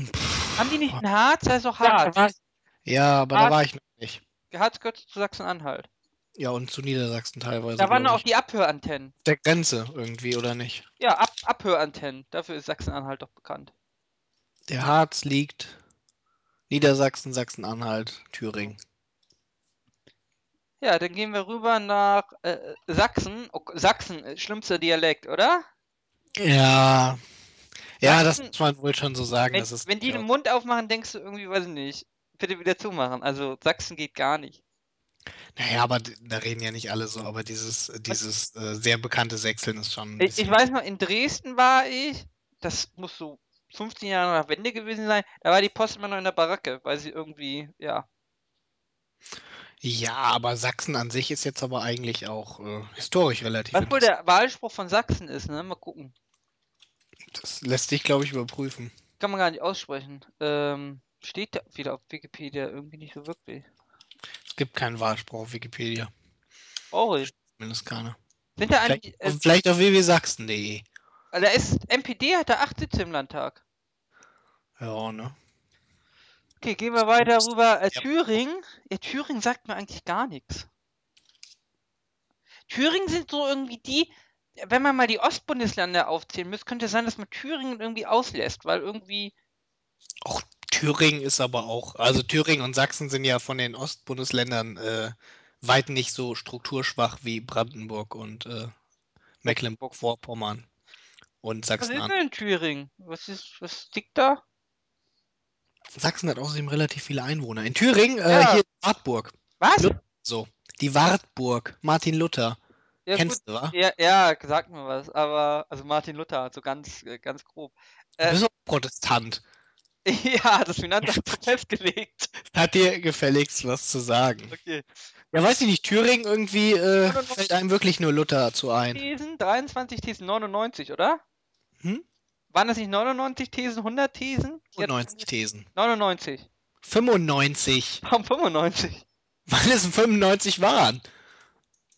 Pff, Haben die nicht ein Harz? Da ist doch Ja, Harz. da ich- Ja, aber da Harz- war ich noch nicht. Harz gehört zu Sachsen-Anhalt. Ja, und zu Niedersachsen teilweise. Da waren auch die Abhörantennen. der Grenze irgendwie, oder nicht? Ja, Ab Abhörantennen. Dafür ist Sachsen-Anhalt doch bekannt. Der Harz liegt Niedersachsen, Sachsen-Anhalt, Thüringen. Ja, dann gehen wir rüber nach äh, Sachsen. Oh, Sachsen, äh, schlimmster Dialekt, oder? Ja. Ja, das muss man wohl schon so sagen. Wenn, ist wenn die den durchaus- Mund aufmachen, denkst du irgendwie, weiß ich nicht, bitte wieder zumachen. Also Sachsen geht gar nicht. Naja, aber da reden ja nicht alle so, aber dieses, dieses äh, sehr bekannte Sechseln ist schon Ich, ich weiß noch, in Dresden war ich, das muss so 15 Jahre nach Wende gewesen sein, da war die Post immer noch in der Baracke, weil sie irgendwie, ja. Ja, aber Sachsen an sich ist jetzt aber eigentlich auch äh, historisch relativ Was wohl der Wahlspruch von Sachsen ist, ne? Mal gucken. Das lässt sich, glaube ich, überprüfen. Kann man gar nicht aussprechen. Ähm, steht da wieder auf Wikipedia irgendwie nicht so wirklich. Es gibt keinen Wahlspruch auf Wikipedia. Traurig. Zumindest keiner. Sind da Vielleicht, eigentlich, äh, vielleicht auf www.sachsen.de. da ist, MPD hat da acht Sitze im Landtag. Ja, ne? Okay, gehen wir weiter rüber. Äh, Ja. Thüringen. Ja, Thüringen sagt mir eigentlich gar nichts. Thüringen sind so irgendwie die, wenn man mal die Ostbundesländer aufzählen müsste, könnte es sein, dass man Thüringen irgendwie auslässt, weil irgendwie, Auch Thüringen ist aber auch, also Thüringen und Sachsen sind ja von den Ostbundesländern äh, weit nicht so strukturschwach wie Brandenburg und äh, Mecklenburg-Vorpommern und was ist denn in Thüringen? Was ist, was liegt da? Sachsen hat außerdem relativ viele Einwohner. In Thüringen, äh, Ja. hier Wartburg. Was? So, die Wartburg, Martin Luther. Ja, Kennst gut. du, wa? Ja, ja, sagt mir was, aber, also Martin Luther, so ganz, äh, ganz grob. Du Äh, bist auch Protestant. ja, das Finanzamt so festgelegt. Hat dir gefälligst was zu sagen. Okay. Ja, weiß ich nicht, Thüringen irgendwie äh, 99 fällt einem wirklich nur Luther zu ein. Thesen, 23 Thesen, 99, oder? Hm? Waren das nicht 99 Thesen, 100 Thesen? Die hat- 95 Thesen. 99. 95. Warum 95? Weil es 95 waren.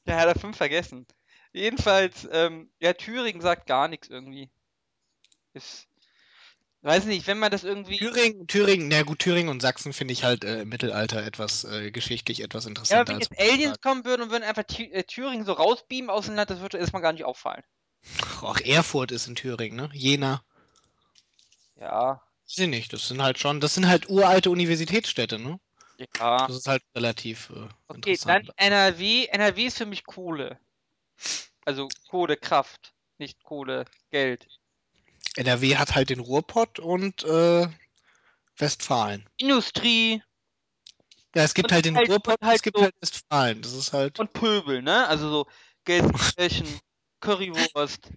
Der hat er 5 vergessen. Jedenfalls, ähm, ja, Thüringen sagt gar nichts irgendwie. Ist, weiß nicht, wenn man das irgendwie. Thüringen, Thüringen, na gut, Thüringen und Sachsen finde ich halt äh, im Mittelalter etwas äh, geschichtlich etwas Ja, interessanter aber wenn jetzt Aliens kommen würden und würden einfach äh, Thüringen so rausbeamen aus dem Land, das würde erstmal gar nicht auffallen. auch Erfurt ist in Thüringen, ne? Jena. Ja, ich nicht, das sind halt schon, das sind halt uralte Universitätsstädte, ne? Ja. Das ist halt relativ äh, Okay, dann interessant. NRW. NRW ist für mich Kohle. Also Kohlekraft, nicht Kohle, Geld. NRW hat halt den Ruhrpott und äh, Westfalen. Industrie Ja, es gibt Und halt den halt- Ruhrpott, und halt es gibt so- halt Westfalen. Das ist halt. und Pöbel, ne? Also so Gelsenkirchen, Currywurst,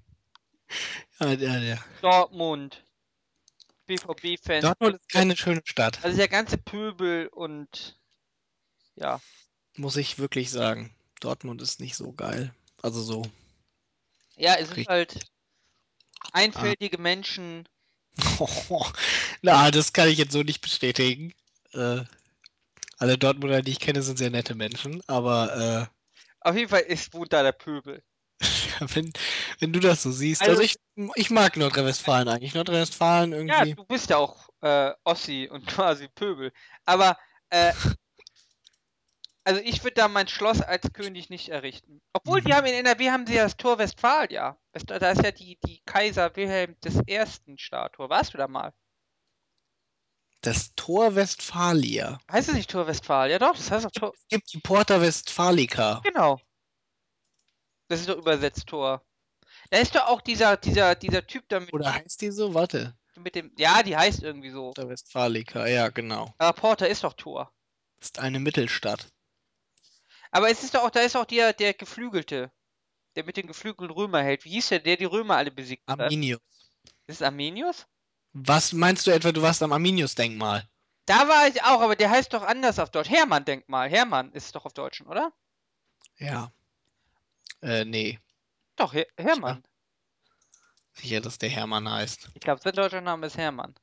Ja, ja, ja. Dortmund, BVB-Fans. Dortmund ist keine schöne Stadt, Also der ganze Pöbel und ja. muss ich wirklich sagen. Dortmund ist nicht so geil. Also so. Ja, es sind halt einfältige Menschen. Na, das kann ich jetzt so nicht bestätigen. Äh, alle Dortmunder, die ich kenne, sind sehr nette Menschen, aber Auf jeden Fall ist wohnt da der Pöbel. äh, wenn, wenn du das so siehst, Also- also, ich, ich mag Nordrhein-Westfalen eigentlich. Nordrhein-Westfalen Ja, irgendwie. du bist ja auch äh, Ossi und quasi Pöbel. Aber äh, also ich würde da mein Schloss als König nicht errichten. Obwohl, die Mhm. haben in NRW haben sie ja das Tor Westfalia. West- Da ist ja die, die Kaiser Wilhelm I. Statue. Warst du da mal? Das Tor Westfalia. Heißt es nicht Tor Westfalia? Doch, das heißt doch Tor. Es gibt die Porta Westfalica. Genau. Das ist doch übersetzt Tor. Da ist doch auch dieser, dieser, dieser Typ da mit, Oder heißt die so? Warte. mit dem. Ja, die heißt irgendwie so. Porta Westfalica, ja, genau. Aber Porter ist doch Tor. Ist eine Mittelstadt. Aber es ist doch auch, da ist auch der, der Geflügelte. Der mit den geflügelten Römer hält. Wie hieß der, der die Römer alle besiegt hat? Arminius. Ist es Arminius? Was meinst du etwa, du warst am Arminius-Denkmal? Da war ich auch, aber der heißt doch anders auf Deutsch. Hermann-Denkmal. Hermann ist es doch auf Deutschen, oder? Ja. Äh, nee. Doch, Her Hermann. Sicher, dass der Hermann heißt. Ich glaube, sein deutscher Name ist Hermann.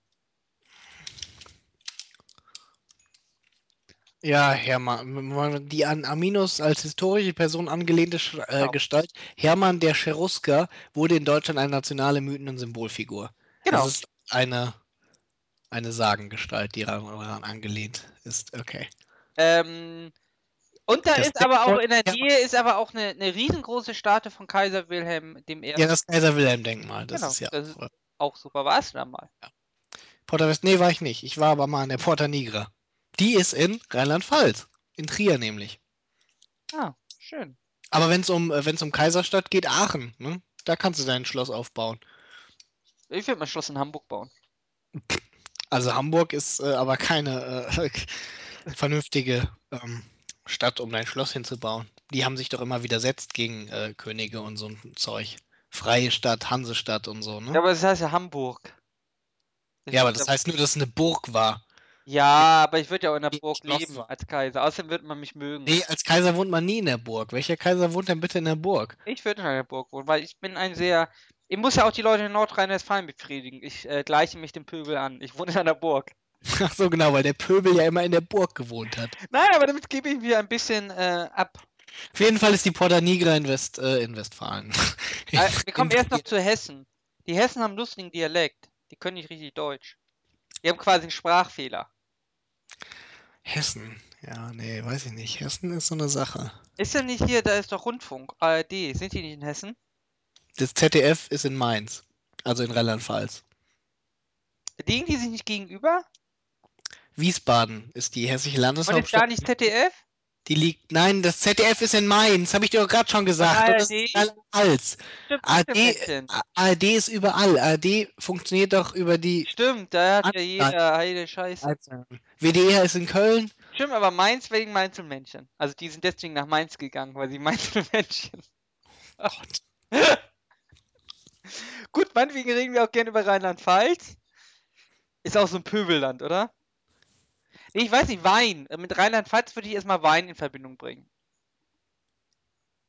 Ja, Hermann. Die an Arminus als historische Person angelehnte Sch- äh, Genau. Gestalt, Hermann der Cherusker, wurde in Deutschland eine nationale Mythen- und Symbolfigur. Genau. Das ist eine, eine Sagengestalt, die daran angelehnt ist. Okay. Ähm, und da ist aber auch Denkmal in der. Nähe ist aber auch eine, eine riesengroße Statue von Kaiser Wilhelm I. Ja, das Kaiser-Wilhelm-Denkmal. Das Genau, ist ja. das ist- auch- auch super. Warst du da mal? Porta West, nee, war ich nicht. Ich war aber mal an der Porta Nigra. Die ist in Rheinland-Pfalz. In Trier nämlich. Ah, schön. Aber wenn es um, äh, wenn's um Kaiserstadt geht, Aachen, ne? Da kannst du dein Schloss aufbauen. Ich würde mein Schloss in Hamburg bauen. Also Hamburg ist äh, aber keine äh, vernünftige ähm, Stadt, um dein Schloss hinzubauen. Die haben sich doch immer widersetzt gegen äh, Könige und so ein Zeug. Freie Stadt, Hansestadt und so, ne? Ja, aber das heißt ja Hamburg. Ja, aber das heißt nur, dass es eine Burg war. Ja, aber ich würde ja auch in der Burg leben war. als Kaiser. Außerdem würde man mich mögen. Nee, als Kaiser wohnt man nie in der Burg. Welcher Kaiser wohnt denn bitte in der Burg? Ich würde in einer Burg wohnen, weil ich bin ein sehr. Ich muss ja auch die Leute in Nordrhein-Westfalen befriedigen. Ich äh, gleiche mich dem Pöbel an. Ich wohne in einer Burg. Ach so, genau, weil der Pöbel ja immer in der Burg gewohnt hat. Nein, aber damit gebe ich mir ein bisschen äh, ab. Auf jeden Fall ist die Porta Nigra in, West, äh, in Westfalen. Äh, wir kommen erst noch zu Hessen. Die Hessen haben einen lustigen Dialekt. Die können nicht richtig Deutsch. Die haben quasi einen Sprachfehler. Hessen. Ja, nee, weiß ich nicht. Hessen ist so eine Sache. Ist ja nicht hier, da ist doch Rundfunk, ARD. Sind die nicht in Hessen? Das ZDF ist in Mainz. Also in Rheinland-Pfalz. Liegen die sich nicht gegenüber? Wiesbaden ist die hessische Und ist Landeshauptstadt. da nicht ZDF? Die liegt. Nein, das ZDF ist in Mainz, habe ich dir doch gerade schon gesagt. Und das ARD? ist ARD, stimmt, Mädchen. A- ARD ist überall. ARD funktioniert doch über die. Stimmt, da hat ja jeder jede Scheiße. WDR ist in Köln. Stimmt, aber Mainz wegen Mainzelmännchen. Also die sind deswegen nach Mainz gegangen, weil sie Mainzelmännchen. Gott. Gut, meinetwegen reden wir auch gerne über Rheinland-Pfalz. Ist auch so ein Pöbelland, oder? Ich weiß nicht, Wein. Äh, Mit Rheinland-Pfalz würde ich erstmal Wein in Verbindung bringen.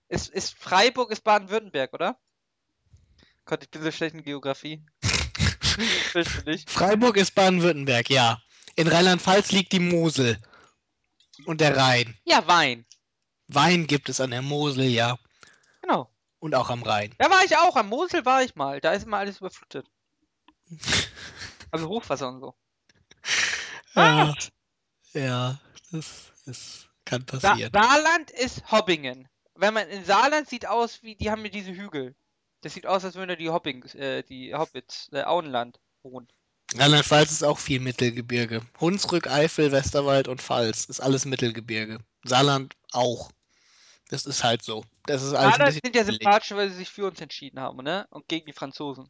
Ist, ist Freiburg ist Baden-Württemberg, oder? Gott, ich bin so schlecht in Geografie. Freiburg ist Baden-Württemberg, ja. In Rheinland-Pfalz liegt die Mosel. Und der Rhein. Ja, Wein. Wein gibt es an der Mosel, ja. Genau. Und auch am Rhein. Da war ich auch. Am Mosel war ich mal. Da ist immer alles überflutet. Also Hochwasser und so. Ja, ja das, das kann Sa passieren. Saarland ist Hobbingen. Wenn man in Saarland sieht aus wie, die haben ja diese Hügel. Das sieht aus, als würden da die Hobbings, äh, die Hobbits, äh, Auenland wohnen. Rheinland-Pfalz ist auch viel Mittelgebirge. Hunsrück, Eifel, Westerwald und Pfalz ist alles Mittelgebirge. Saarland auch. Das ist halt so. Das ist alles Saarland sind ja sympathisch, weil sie sich für uns entschieden haben, ne? Und gegen die Franzosen.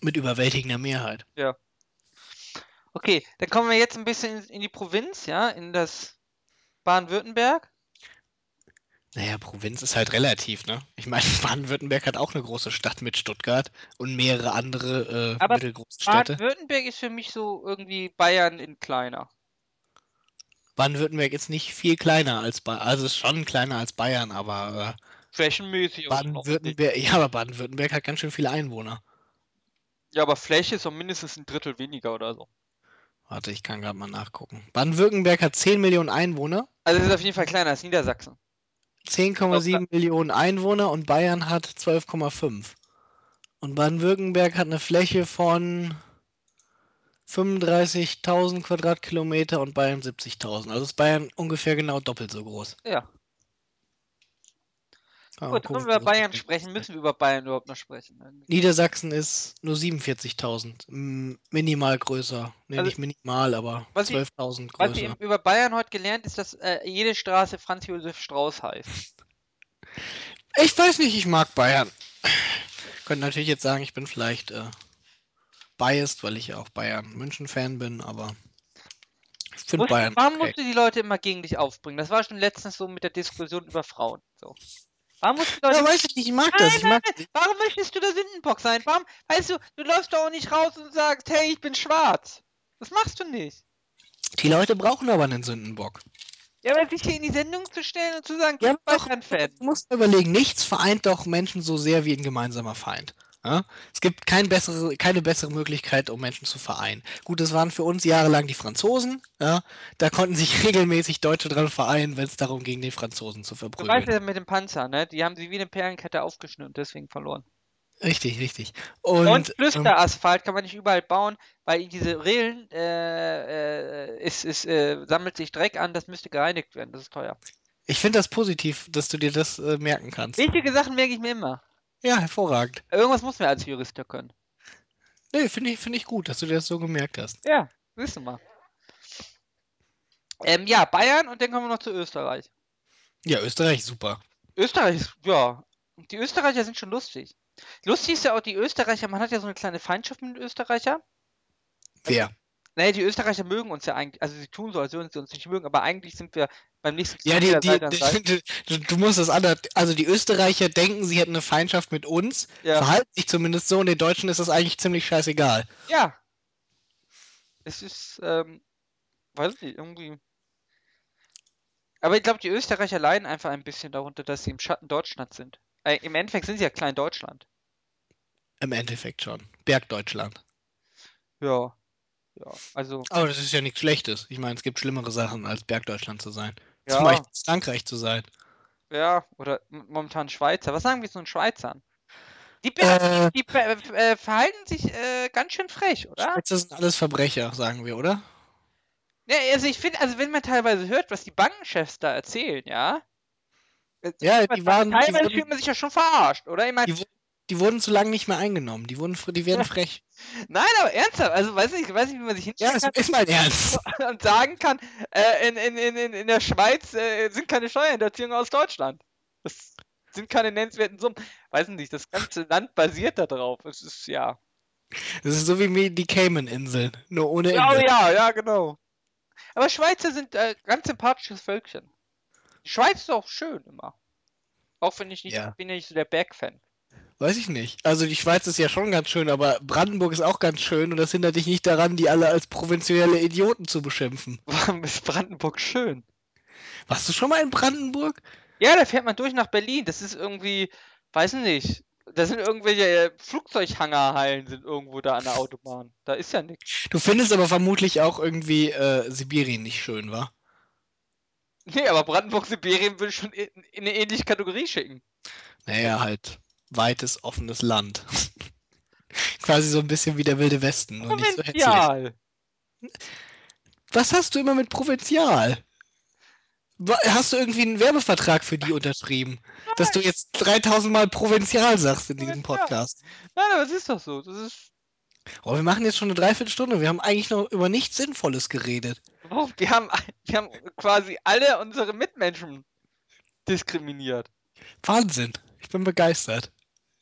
mit überwältigender Mehrheit. Okay, dann kommen wir jetzt ein bisschen in, die Provinz, ja, in das Baden-Württemberg. Naja, Provinz ist halt relativ, ne? Ich meine, Baden-Württemberg hat auch eine große Stadt mit Stuttgart und mehrere andere äh, Aber mittelgroße Städte. Baden-Württemberg ist für mich so irgendwie Bayern in kleiner. Baden-Württemberg ist nicht viel kleiner als Bayern, also ist schon kleiner als Bayern, aber äh, Flächenmäßig. Baden-Württemberg, ja, aber Baden-Württemberg hat ganz schön viele Einwohner. Ja, aber Fläche ist doch mindestens ein Drittel weniger oder so. Warte, ich kann gerade mal nachgucken. Baden-Württemberg hat 10 Millionen Einwohner, Also es ist auf jeden Fall kleiner als Niedersachsen. 10,7 Millionen Einwohner und Bayern hat 12,5. Und Baden-Württemberg hat eine Fläche von 35.000 Quadratkilometer und Bayern 70.000. Also ist Bayern ungefähr genau doppelt so groß. Ja. Ja, Gut, wenn wir über was Bayern sprechen, müssen wir über Bayern überhaupt noch sprechen. Niedersachsen ist nur 47.000. m, Minimal größer. Ne, Also, nicht minimal, aber was ich- 12.000 Was ich größer. über Bayern heute gelernt ist, dass äh, jede Straße Franz Josef Strauß heißt. Ich weiß nicht, ich mag Bayern. Könnte natürlich jetzt sagen, ich bin vielleicht äh, biased, weil ich ja auch Bayern-München-Fan bin, aber ich finde Bayern warum okay. musst du die Leute immer gegen dich aufbringen? Das war schon letztens so mit der Diskussion über Frauen. So. Warum musst du Leute Ja, weiß ich nicht, ich mag das. Ich mag, Warum möchtest du der Sündenbock sein? Warum, weißt du, du läufst doch auch nicht raus und sagst, hey, ich bin schwarz. Das machst du nicht. die Leute brauchen aber einen Sündenbock. Ja, aber sich hier in die Sendung zu stellen und zu sagen, ich Ja, bin doch, Bayern-Fan. Du musst überlegen, nichts vereint doch Menschen so sehr wie ein gemeinsamer Feind. Ja? Es gibt kein bessere, keine bessere Möglichkeit, um Menschen zu vereinen. Gut, das waren für uns jahrelang die Franzosen. Ja? Da konnten sich regelmäßig Deutsche dran vereinen, wenn es darum ging, den Franzosen zu verprügeln. ja mit dem Panzer, ne? Die haben sie wie eine Perlenkette aufgeschnitten und deswegen verloren. Richtig, richtig. Und, Und, ähm, Flüsterasphalt kann man nicht überall bauen, weil diese Rillen, äh, äh, ist, ist, äh, sammelt sich Dreck an, das müsste gereinigt werden, das ist teuer. ich finde das positiv, dass du dir das äh, merken kannst. Wichtige Sachen merke ich mir immer. Ja, hervorragend. Irgendwas muss man als Jurist ja können. Nee, finde ich, find ich gut, dass du dir das so gemerkt hast. Ja, siehst du mal. Ähm, ja, Bayern und dann kommen wir noch zu Österreich. Ja, Österreich, super. Österreich ist, ja, die Österreicher sind schon lustig. Lustig ist ja auch die Österreicher, man hat ja so eine kleine Feindschaft mit den Österreichern. Wer? Naja, die Österreicher mögen uns ja eigentlich, also sie tun so, als würden sie uns nicht mögen, aber eigentlich sind wir beim nächsten Ja, die, die, die, du, du musst das anders. Also die Österreicher denken, sie hätten eine Feindschaft mit uns, Ja. verhalten sich zumindest so und den Deutschen ist das eigentlich ziemlich scheißegal. Ja. Es ist, ähm, weiß ich nicht, irgendwie. Aber ich glaube, die Österreicher leiden einfach ein bisschen darunter, dass sie im Schatten Deutschland sind. Äh, Im Endeffekt sind sie ja klein Deutschland. Im Endeffekt schon. Bergdeutschland. Ja. Ja, also, Aber das ist ja nichts Schlechtes. Ich meine, es gibt schlimmere Sachen, als Bergdeutschland zu sein. Ja. Zum Beispiel Frankreich zu sein. ja, oder momentan Schweizer. Was sagen wir zu den Schweizern? Die, Äh, die äh, verhalten sich äh, ganz schön frech, oder? Schweizer sind alles Verbrecher, sagen wir, oder? Ja, also ich finde, also wenn man teilweise hört, was die Bankenchefs da erzählen, ja. äh, Ja, die waren- die Teilweise wurden- fühlt man sich ja schon verarscht, oder? Ich meine, Die, wu- die wurden zu lange nicht mehr eingenommen. Die, wurden, die werden frech. nein, aber ernsthaft, also weiß nicht, weiß nicht, wie man sich Ja, hinstellen kann ist mein Ernst. und sagen kann, äh, in, in, in, in- der Schweiz äh, sind keine Steuerhinterziehungen aus Deutschland. Das sind keine nennenswerten Summen. Weiß nicht, das ganze Land basiert da drauf. Es ist ja. Das ist so wie die Cayman-Inseln, nur ohne Ja, Insel. ja, ja, genau. Aber Schweizer sind äh, ganz sympathisches Völkchen. Die Schweiz ist auch schön immer. Auch wenn ich nicht, Ja. bin ja nicht so der Bergfan. Weiß ich nicht. Also die Schweiz ist ja schon ganz schön, aber Brandenburg ist auch ganz schön und das hindert dich nicht daran, die alle als provinzielle Idioten zu beschimpfen. Warum ist Brandenburg schön? Warst du schon mal in Brandenburg? Ja, da fährt man durch nach Berlin. Das ist irgendwie, weiß nicht. Da sind irgendwelche äh, Flugzeughangerhallen sind irgendwo da an der Autobahn. Da ist ja nichts. Du findest aber vermutlich auch irgendwie äh, Sibirien nicht schön, wa? Nee, aber Brandenburg-Sibirien würde ich schon in, in eine ähnliche Kategorie schicken. Naja, halt weites, offenes Land. Quasi so ein bisschen wie der Wilde Westen, nur nicht so hässlich. Provinzial. Was hast du immer mit Provinzial? Hast du irgendwie einen Werbevertrag für die unterschrieben? Dass du jetzt 3000 Mal Provinzial sagst in diesem. Podcast. Nein, aber es ist doch so. Das ist. Oh, wir machen jetzt schon eine Dreiviertelstunde. Wir haben eigentlich noch über nichts Sinnvolles geredet. Warum? Wir haben, wir haben quasi alle unsere Mitmenschen diskriminiert. Wahnsinn. Ich bin begeistert.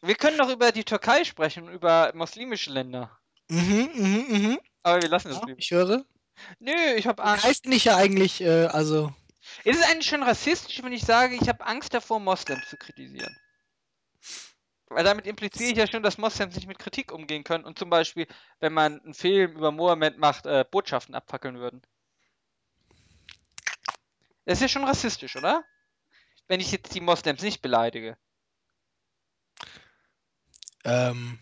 Wir können doch über die Türkei sprechen, über muslimische Länder. Mhm, mhm, mhm. Aber wir lassen das Ja, lieber. ich höre. Nö, ich habe Angst. heißt nicht ja eigentlich, äh, also. Ist es eigentlich schon rassistisch, wenn ich sage, ich habe Angst davor, Moslems zu kritisieren? Weil damit impliziere ich ja schon, dass Moslems nicht mit Kritik umgehen können und zum Beispiel, wenn man einen Film über Mohammed macht, äh, Botschaften abfackeln würden. Das ist ja schon rassistisch, oder? Wenn ich jetzt die Moslems nicht beleidige. Ähm,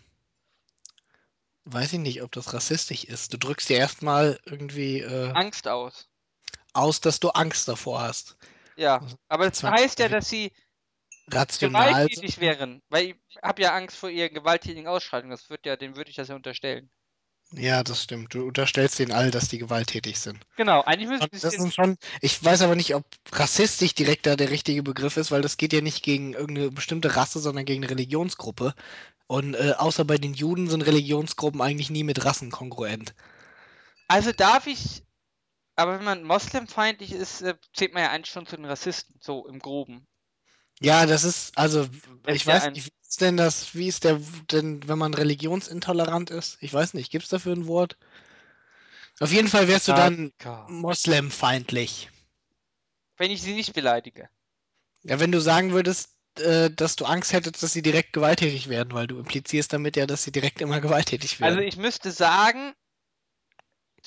weiß ich nicht, ob das rassistisch ist. Du drückst dir erstmal irgendwie äh, Angst aus. aus, dass du Angst davor hast. Ja. Also, Aber das heißt ja, dass sie Rational. gewalttätig wären. Weil ich habe ja Angst vor ihren gewalttätigen Ausschreitungen. Das wird ja, dem würde ich das ja unterstellen. Ja, das stimmt. Du unterstellst denen all, dass die gewalttätig sind. Genau, eigentlich es das ist schon, ich weiß aber nicht, ob rassistisch direkt da der richtige Begriff ist, weil das geht ja nicht gegen irgendeine bestimmte Rasse, sondern gegen eine Religionsgruppe. Und äh, außer bei den Juden sind Religionsgruppen eigentlich nie mit Rassen kongruent. Also darf ich. Aber wenn man moslemfeindlich ist, äh, zählt man ja eigentlich schon zu den Rassisten, so im Groben. Ja, das ist, also, ich ja weiß nicht, ist denn das, wie ist der, denn, wenn man religionsintolerant ist? Ich weiß nicht, gibt's dafür ein Wort? Auf jeden Fall wärst du dann moslemfeindlich. Wenn ich sie nicht beleidige. Ja, wenn du sagen würdest, äh, dass du Angst hättest, dass sie direkt gewalttätig werden, weil du implizierst damit ja, dass sie direkt immer gewalttätig werden. Also ich müsste sagen,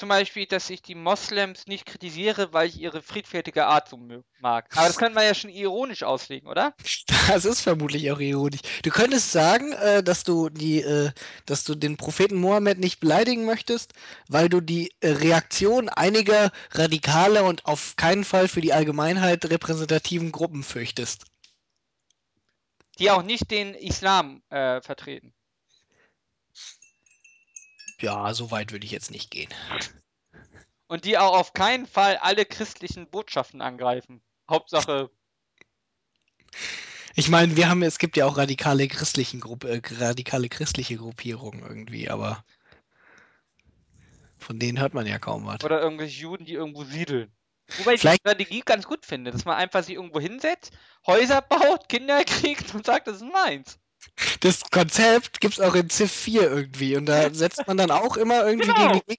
zum Beispiel, dass ich die Moslems nicht kritisiere, weil ich ihre friedfertige Art so mag. Aber das könnte man ja schon ironisch auslegen, oder? Das ist vermutlich auch ironisch. Du könntest sagen, äh, dass du die, äh, dass du den Propheten Mohammed nicht beleidigen möchtest, weil du die äh, Reaktion einiger radikale und auf keinen Fall für die Allgemeinheit repräsentativen Gruppen fürchtest. Die auch nicht den Islam äh, vertreten. Ja, so weit würde ich jetzt nicht gehen. Und die auch auf keinen Fall alle christlichen Botschaften angreifen. Hauptsache, Ich meine, wir haben, es gibt ja auch radikale christlichen Gruppe, äh, radikale christliche Gruppierungen irgendwie, aber von denen hört man ja kaum was. oder irgendwelche Juden, die irgendwo siedeln. Wobei ich die Strategie ganz gut finde, dass man einfach sich irgendwo hinsetzt, Häuser baut, Kinder kriegt und sagt, das ist meins. Das Konzept gibt's auch in Civ 4 irgendwie und da setzt man dann auch immer irgendwie Genau. gegen die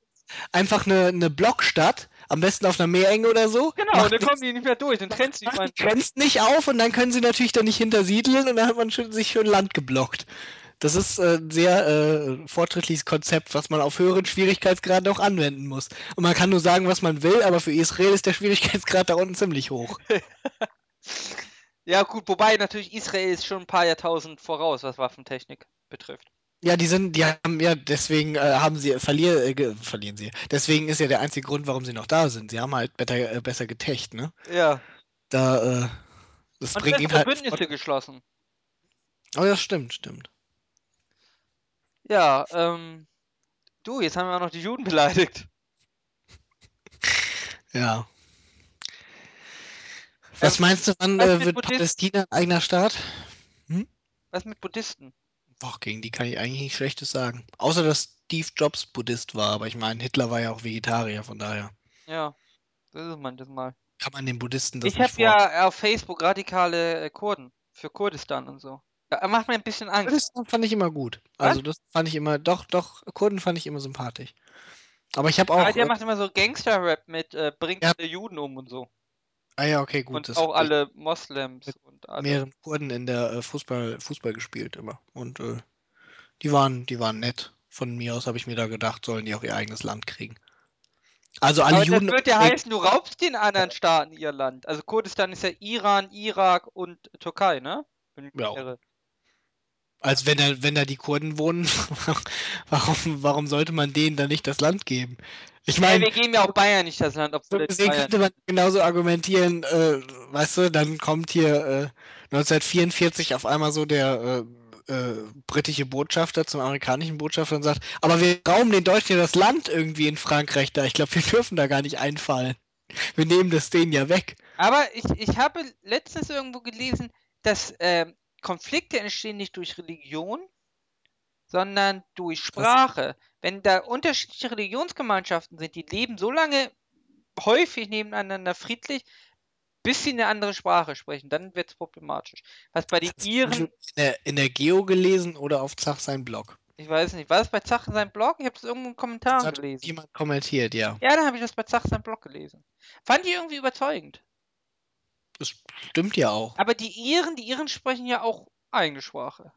einfach eine, eine Blockstadt, am besten auf einer Meerenge oder so. Genau, und dann kommen die nicht mehr durch, dann trennst du die. Grenzen nicht auf und dann können sie natürlich dann nicht hintersiedeln und dann hat man schön, sich schön Land geblockt. Das ist äh, ein sehr äh, fortschrittliches Konzept, was man auf höheren Schwierigkeitsgraden auch anwenden muss. Und man kann nur sagen, was man will, aber für Israel ist der Schwierigkeitsgrad da unten ziemlich hoch. Ja, gut, wobei natürlich Israel ist schon ein paar Jahrtausend voraus, was Waffentechnik betrifft. Ja, die sind, die haben ja, deswegen äh, haben sie, verlier, äh, verlieren sie. Deswegen ist ja der einzige Grund, warum sie noch da sind. Sie haben halt better, äh, besser getecht, ne? Ja. Da, äh, das Und bringt ihnen halt. Bündnisse geschlossen. Oh, das stimmt, stimmt. Ja, ähm. Du, jetzt haben wir auch noch die Juden beleidigt. Ja. Was Ähm, meinst du, wann äh, wird Buddhisten? Palästina ein eigener Staat? Was mit Buddhisten? Boah, gegen die kann ich eigentlich nichts Schlechtes sagen. Außer, dass Steve Jobs Buddhist war, aber ich meine, Hitler war ja auch Vegetarier, von daher Ja, das ist manches Mal. kann man den Buddhisten das Ich habe ja auf Facebook radikale äh, Kurden für Kurdistan und so. Ja, macht mir ein bisschen Angst. Kurdistan fand ich immer gut. Was? Also das fand ich immer, doch, doch, Kurden fand ich immer sympathisch. Aber ich habe auch. Aber der äh, macht immer so Gangster-Rap mit äh, bringt Ja. alle Juden um und so. Ah ja, okay, gut. und das auch alle Moslems und alle. mehreren Kurden in der äh, Fußball, Fußball gespielt immer. Und äh, die waren, die waren nett. Von mir aus habe ich mir da gedacht, sollen die auch ihr eigenes Land kriegen. Also alle Aber das Juden. wird ja heißen, du raubst den anderen Staaten ihr Land. Also Kurdistan ist ja Iran, Irak und Türkei, ne? Ja. irre. Als wenn da, wenn da die Kurden wohnen, warum, warum sollte man denen dann nicht das Land geben? Ich meine, wir geben ja auch Bayern nicht das Land, so obwohl gesehen Bayern. könnte man genauso argumentieren, äh, weißt du, dann kommt hier äh, 1944 auf einmal so der äh, äh, britische Botschafter zum amerikanischen Botschafter und sagt, aber wir rauben den Deutschen ja das Land irgendwie in Frankreich da. Ich glaube, wir dürfen da gar nicht einfallen. Wir nehmen das denen ja weg. Aber ich, ich habe letztens irgendwo gelesen, dass ähm, Konflikte entstehen nicht durch Religion, sondern durch Sprache. Wenn da unterschiedliche Religionsgemeinschaften sind, die leben so lange häufig nebeneinander friedlich, bis sie eine andere Sprache sprechen, dann wird es problematisch. Was bei den Iren, in der, in der Geo gelesen oder auf Zach sein Blog? Ich weiß nicht. War das bei Zach in seinem Blog? Ich habe es irgendwo in Das Kommentaren hat gelesen. jemand kommentiert, ja. Ja, dann habe ich das bei Zach in seinem Blog gelesen. Fand ich irgendwie überzeugend. Das stimmt ja auch. Aber die Iren, die Iren sprechen ja auch eigene Sprache.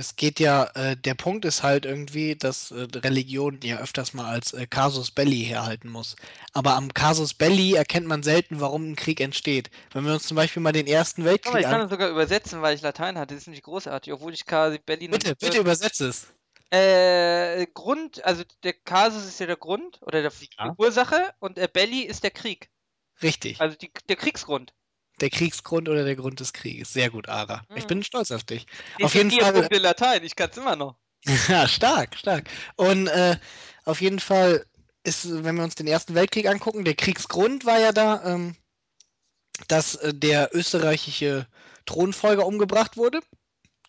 Es geht ja, äh, der Punkt ist halt irgendwie, dass äh, Religion ja öfters mal als äh, Casus Belli herhalten muss. Aber am Casus Belli erkennt man selten, warum ein Krieg entsteht. Wenn wir uns zum Beispiel mal den Ersten Weltkrieg ich kann an. das sogar übersetzen, weil ich Latein hatte. Das ist nämlich großartig, obwohl ich quasi Berlin Bitte, bitte übersetze es. Äh, Grund, also der Kasus ist ja der Grund oder der, Ja. die Ursache und der Belli ist der Krieg. Richtig. Also die, der Kriegsgrund. Der Kriegsgrund oder der Grund des Krieges. Sehr gut, Ara. Ich Mhm. bin stolz auf dich. Ich Auf jeden Fall. Punkte in Latein, ich kann es immer noch. Ja, stark, stark. Und äh, auf jeden Fall ist, wenn wir uns den Ersten Weltkrieg angucken, der Kriegsgrund war ja da, ähm, dass äh, der österreichische Thronfolger umgebracht wurde.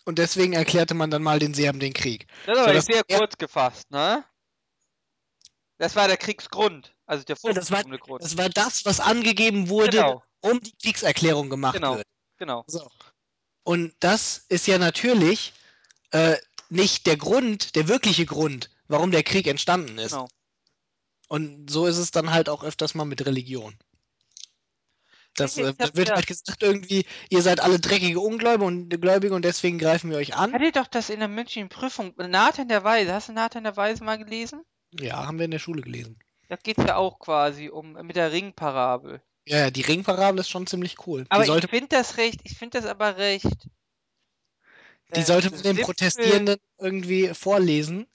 Und deswegen erklärte man dann mal den Serben den Krieg. Das ist So, sehr ja. kurz gefasst, ne? Das war der Kriegsgrund, also der das war- Grund. Das war das, was angegeben wurde, Genau, um die Kriegserklärung gemacht Genau. wird. genau. So. Und das ist ja natürlich äh, nicht der Grund, der wirkliche Grund, warum der Krieg entstanden ist. Genau. Und so ist es dann halt auch öfters mal mit Religion. Das äh, wird ja- halt gesagt, irgendwie, ihr seid alle dreckige Ungläubige und, Gläubige und deswegen greifen wir euch an. Hatte doch das in der mündlichen Prüfung, Nathan der Weise, hast du Nathan der Weise mal gelesen? Ja, haben wir in der Schule gelesen. Da geht es ja auch quasi um mit der Ringparabel. Ja, die Ringparabel ist schon ziemlich cool. Aber die sollte, ich finde das recht, ich finde das aber recht. die äh, sollte man den. Protestierenden irgendwie vorlesen.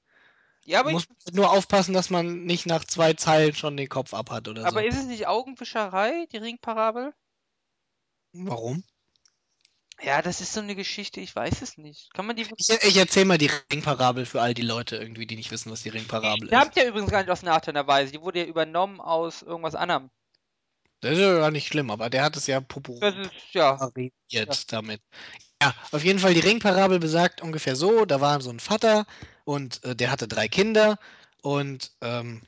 Ja, aber, muss ich, man nur aufpassen, dass man nicht nach zwei Zeilen schon den Kopf ab hat oder aber so. ist es nicht Augenwischerei, die Ringparabel? Warum? Ja, das ist so eine Geschichte, ich weiß es nicht. Kann man die. Ich, ich erzähl mal die Ringparabel für all die Leute irgendwie, die nicht wissen, was die Ringparabel Die ist. habt ja übrigens gar nicht aus Nathan Weise, die wurde ja übernommen aus irgendwas anderem. Das ist ja gar nicht schlimm, aber der hat es ja Das populariert ist, ja. damit. Ja, auf jeden Fall, die Ringparabel besagt ungefähr so, da war so ein Vater und äh, der hatte drei Kinder und ähm,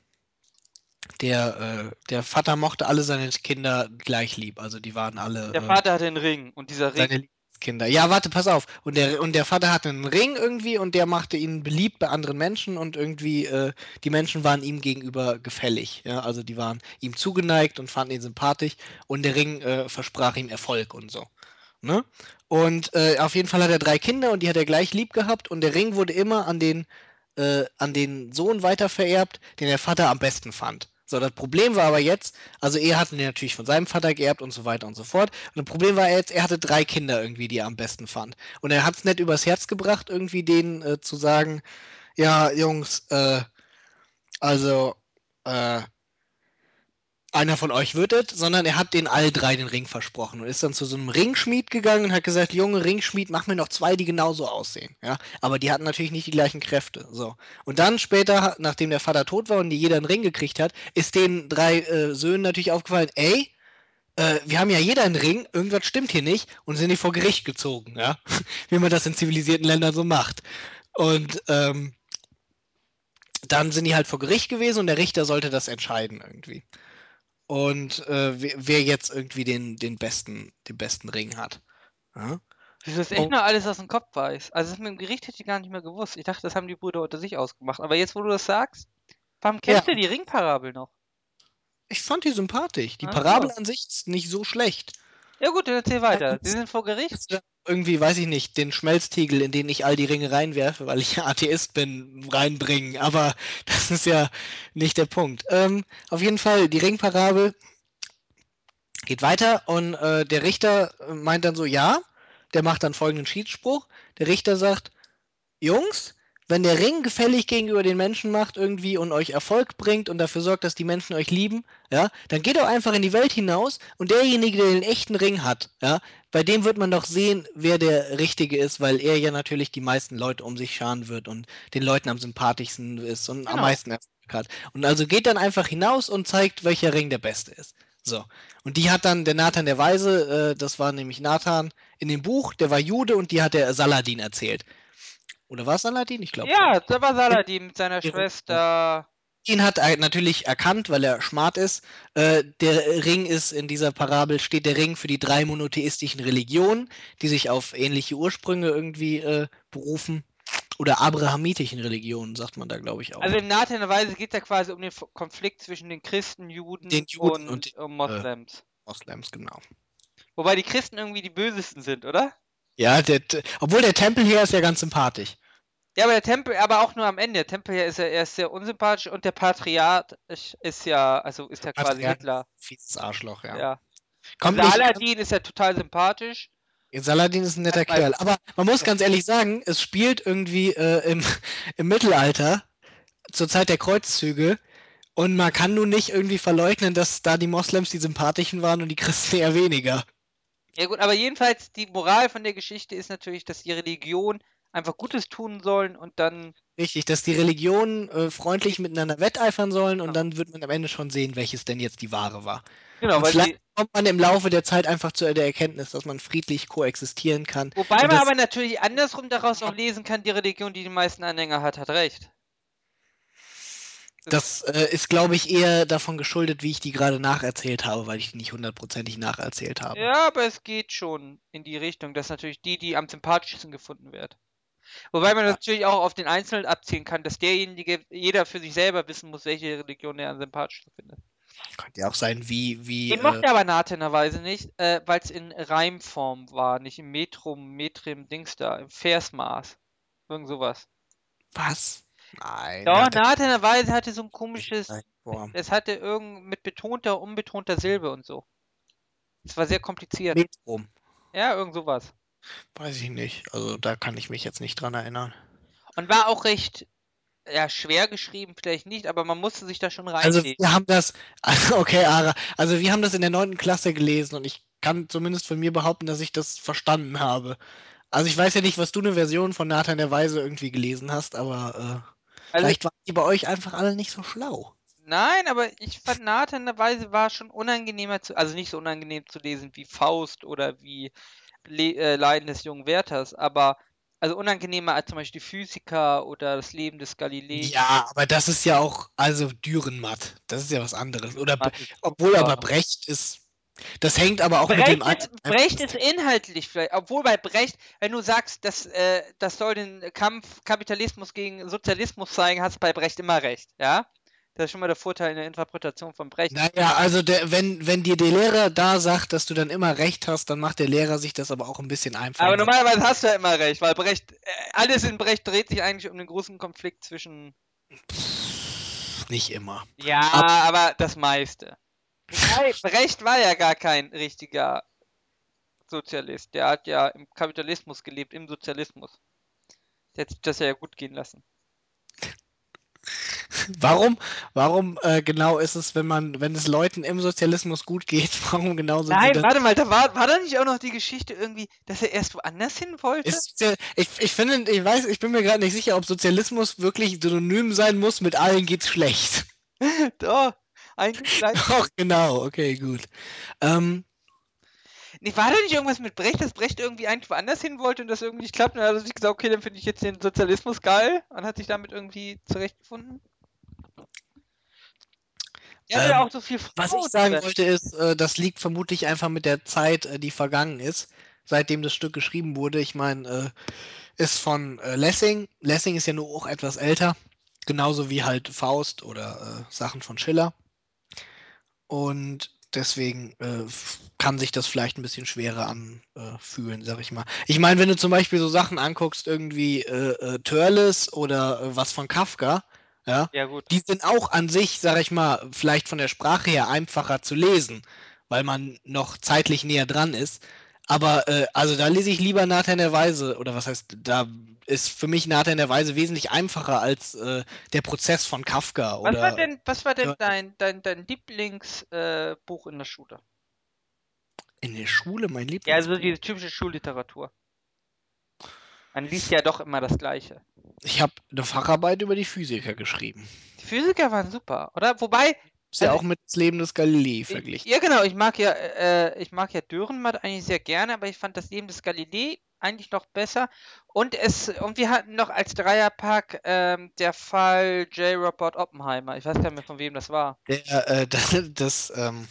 der, äh, der Vater mochte alle seine Kinder gleich lieb. Also die waren alle Der äh, Vater hatte einen Ring und dieser Ring. Lieblingskinder. Ja, warte, pass auf. Und der, und der Vater hatte einen Ring irgendwie und der machte ihn beliebt bei anderen Menschen und irgendwie äh, die Menschen waren ihm gegenüber gefällig. Ja? Also die waren ihm zugeneigt und fanden ihn sympathisch und der Ring äh, versprach ihm Erfolg und so. Ne? Und äh, auf jeden Fall hat er drei Kinder und die hat er gleich lieb gehabt und der Ring wurde immer an den, äh, an den Sohn weitervererbt, den der Vater am besten fand. So, das Problem war aber jetzt, also er ihn natürlich von seinem Vater geerbt und so weiter und so fort. Und das Problem war jetzt, er hatte drei Kinder irgendwie, die er am besten fand. Und er hat es nicht übers Herz gebracht, irgendwie denen äh, zu sagen, ja, Jungs, äh, also, äh, einer von euch wird es, sondern er hat den all drei den Ring versprochen und ist dann zu so einem Ringschmied gegangen und hat gesagt, Junge Ringschmied, mach mir noch zwei, die genauso aussehen. Ja, aber die hatten natürlich nicht die gleichen Kräfte. So. Und dann später, nachdem der Vater tot war und die jeder einen Ring gekriegt hat, ist den drei äh, Söhnen natürlich aufgefallen, ey, äh, wir haben ja jeder einen Ring, irgendwas stimmt hier nicht und sind die vor Gericht gezogen, ja, wie man das in zivilisierten Ländern so macht. Und ähm, dann sind die halt vor Gericht gewesen und der Richter sollte das entscheiden irgendwie. Und äh, wer, wer jetzt irgendwie den, den, besten, den besten Ring hat. Ja? Das echt Oh. noch alles aus dem Kopf weiß. Also das mit dem Gericht hätte ich gar nicht mehr gewusst. Ich dachte, das haben die Brüder unter sich ausgemacht. Aber jetzt, wo du das sagst, warum kennst Ja. du die Ringparabel noch? Ich fand die sympathisch. Die Ach Parabel so. an sich ist nicht so schlecht. Ja gut, dann erzähl weiter. Die sind vor Gericht. Irgendwie, weiß ich nicht, den Schmelztiegel, in den ich all die Ringe reinwerfe, weil ich Atheist bin, reinbringen. Aber das ist ja nicht der Punkt. Ähm, auf jeden Fall, die Ringparabel geht weiter und äh, der Richter meint dann so, ja, der macht dann folgenden Schiedsspruch. Der Richter sagt, Jungs, wenn der Ring gefällig gegenüber den Menschen macht irgendwie und euch Erfolg bringt und dafür sorgt, dass die Menschen euch lieben, ja, dann geht doch einfach in die Welt hinaus und derjenige, der den echten Ring hat, ja, bei dem wird man doch sehen, wer der Richtige ist, weil er ja natürlich die meisten Leute um sich scharen wird und den Leuten am sympathischsten ist und am Genau. meisten Erfolg hat. Und also geht dann einfach hinaus und zeigt, welcher Ring der beste ist. So. Und die hat dann der Nathan der Weise, äh, das war nämlich Nathan in dem Buch, der war Jude und die hat der Saladin erzählt. Oder war es Saladin? Ich glaube. Ja, da war Saladin mit seiner Ring- Schwester. Saladin hat er natürlich erkannt, weil er smart ist, äh, der Ring ist in dieser Parabel steht der Ring für die drei monotheistischen Religionen, die sich auf ähnliche Ursprünge irgendwie äh, berufen. Oder abrahamitischen Religionen, sagt man da, glaube ich, auch. Also in nahender Weise geht es ja quasi um den Konflikt zwischen den Christen, Juden, Den Juden und, und den, und Moslems. Moslems, genau. Wobei die Christen irgendwie die bösesten sind, oder? Ja, der, obwohl der Tempelherr ist ja ganz sympathisch. Ja, aber der Tempel, aber auch nur am Ende. Der Tempel ist ja erst sehr unsympathisch und der Patriarch ist, ja, also ist ja quasi Patriarch Hitler. Fieses Arschloch, ja. Ja. Kommt also Aladdin ist ja total sympathisch. Saladin ist ein netter bei- Kerl. Aber man muss ganz ehrlich sagen, es spielt irgendwie äh, im, im Mittelalter, zur Zeit der Kreuzzüge. Und man kann nun nicht irgendwie verleugnen, dass da die Moslems die sympathischen waren und die Christen eher weniger. Ja gut, aber jedenfalls die Moral von der Geschichte ist natürlich, dass die Religion einfach Gutes tun sollen und dann Richtig, dass die Religionen äh, freundlich miteinander wetteifern sollen und Ja. dann wird man am Ende schon sehen, welches denn jetzt die wahre war. genau, und weil vielleicht die, kommt man im Laufe der Zeit einfach zu der Erkenntnis, dass man friedlich koexistieren kann. wobei man aber natürlich andersrum daraus auch lesen kann, die Religion, die die meisten Anhänger hat, hat recht. Das äh, ist, glaube ich, eher davon geschuldet, wie ich die gerade nacherzählt habe, weil ich die nicht hundertprozentig nacherzählt habe. Ja, aber es geht schon in die Richtung, dass natürlich die, die am sympathischsten gefunden wird. Wobei man natürlich auch auf den Einzelnen abziehen kann, dass derjenige, jeder für sich selber wissen muss, welche Religion er am sympathischsten findet. Könnte ja auch sein, wie, wie. Ich Äh, mochte aber Nathanerweise nicht, äh, weil es in Reimform war, nicht im Metrum, Metrim, Dings da, im Versmaß. Irgend sowas. was? Nein. Doch, hat er Nathanerweise hatte so ein komisches, nicht Form. es hatte irgend mit betonter, unbetonter Silbe und so. Es war sehr kompliziert. Metrum. Ja, irgend sowas. Weiß ich nicht. Also da kann ich mich jetzt nicht dran erinnern. Und war auch recht, ja, schwer geschrieben, vielleicht nicht, aber man musste sich da schon Also reinlegen. wir haben das, also okay, Ara, also wir haben das in der neunten Klasse gelesen und ich kann zumindest von mir behaupten, dass ich das verstanden habe. Also ich weiß ja nicht, was du eine Version von Nathan der Weise irgendwie gelesen hast, aber äh, Also, vielleicht waren die bei euch einfach alle nicht so schlau. nein, aber ich fand Nathanerweise war schon unangenehmer zu, also nicht so unangenehm zu lesen wie Faust oder wie Le äh, Leiden des jungen Werthers, aber also unangenehmer als zum Beispiel die Physiker oder das Leben des Galilei. Ja, aber das ist ja auch, also Dürrenmatt, das ist ja was anderes. Oder obwohl aber Brecht ist, das hängt aber auch mit dem Brecht ist, ein- Brecht ist inhaltlich vielleicht, obwohl bei Brecht, wenn du sagst, dass, äh, das soll den Kampf Kapitalismus gegen Sozialismus zeigen, hast du bei Brecht immer recht, ja? Das ist schon mal der Vorteil in der Interpretation von Brecht. Naja, also der, wenn, wenn dir der Lehrer da sagt, dass du dann immer recht hast, dann macht der Lehrer sich das aber auch ein bisschen einfacher. Aber normalerweise hast du ja immer recht, weil Brecht, äh, alles in Brecht dreht sich eigentlich um den großen Konflikt zwischen. Nicht immer. Ja, Ab- aber das meiste. Brecht war ja gar kein richtiger Sozialist. Der hat ja im Kapitalismus gelebt, im Sozialismus. Der hat sich das ja gut gehen lassen. Warum, warum äh, genau ist es, wenn man, wenn es Leuten im Sozialismus gut geht, warum genau sie Nein, warte mal, da war, war da nicht auch noch die Geschichte irgendwie, dass er erst woanders hin wollte? Ist ich, ich finde, ich weiß, ich bin mir gerade nicht sicher, ob Sozialismus wirklich synonym sein muss, mit allen geht's schlecht. Doch, eigentlich. Doch, genau, okay, gut. Ähm, Nee, war da nicht irgendwas mit Brecht, dass Brecht irgendwie eigentlich woanders hin wollte und das irgendwie nicht klappt? Und dann hat er sich gesagt, okay, dann finde ich jetzt den Sozialismus geil und hat sich damit irgendwie zurechtgefunden. Ja Ähm, auch so viel was Frauen ich sagen wollte ist, äh, das liegt vermutlich einfach mit der Zeit, äh, die vergangen ist, seitdem das Stück geschrieben wurde. Ich meine, äh, ist von äh, Lessing. Lessing ist ja nur auch etwas älter, genauso wie halt Faust oder äh, Sachen von Schiller. Und deswegen äh, kann sich das vielleicht ein bisschen schwerer anfühlen, sag ich mal. Ich meine, wenn du zum Beispiel so Sachen anguckst, irgendwie äh, äh, Törles oder äh, was von Kafka, ja, Ja, gut. die sind auch an sich, sag ich mal, vielleicht von der Sprache her einfacher zu lesen, weil man noch zeitlich näher dran ist. Aber äh, also da lese ich lieber Nathan der Weise, oder was heißt, da ist für mich Nathan der Weise wesentlich einfacher als äh, der Prozess von Kafka Was oder war denn, was war denn Ja. dein, dein, dein Lieblingsbuch äh, in der Schule? in der Schule mein Ja, Lieblingsbuch. also diese typische Schulliteratur. Man liest ja doch immer das Gleiche. Ich habe eine Facharbeit über die Physiker geschrieben. Die Physiker waren super, oder? Wobei, Ist ja Also- auch mit das Leben des Galilei Ich, verglichen. ja, genau. Ich mag ja, äh, ich mag ja Dürrenmatt eigentlich sehr gerne, aber ich fand das Leben des Galilei eigentlich noch besser. Und es und wir hatten noch als Dreierpack ähm, der Fall J. Robert Oppenheimer. Ich weiß gar nicht mehr, von wem das war. Der, äh, das, das, ähm,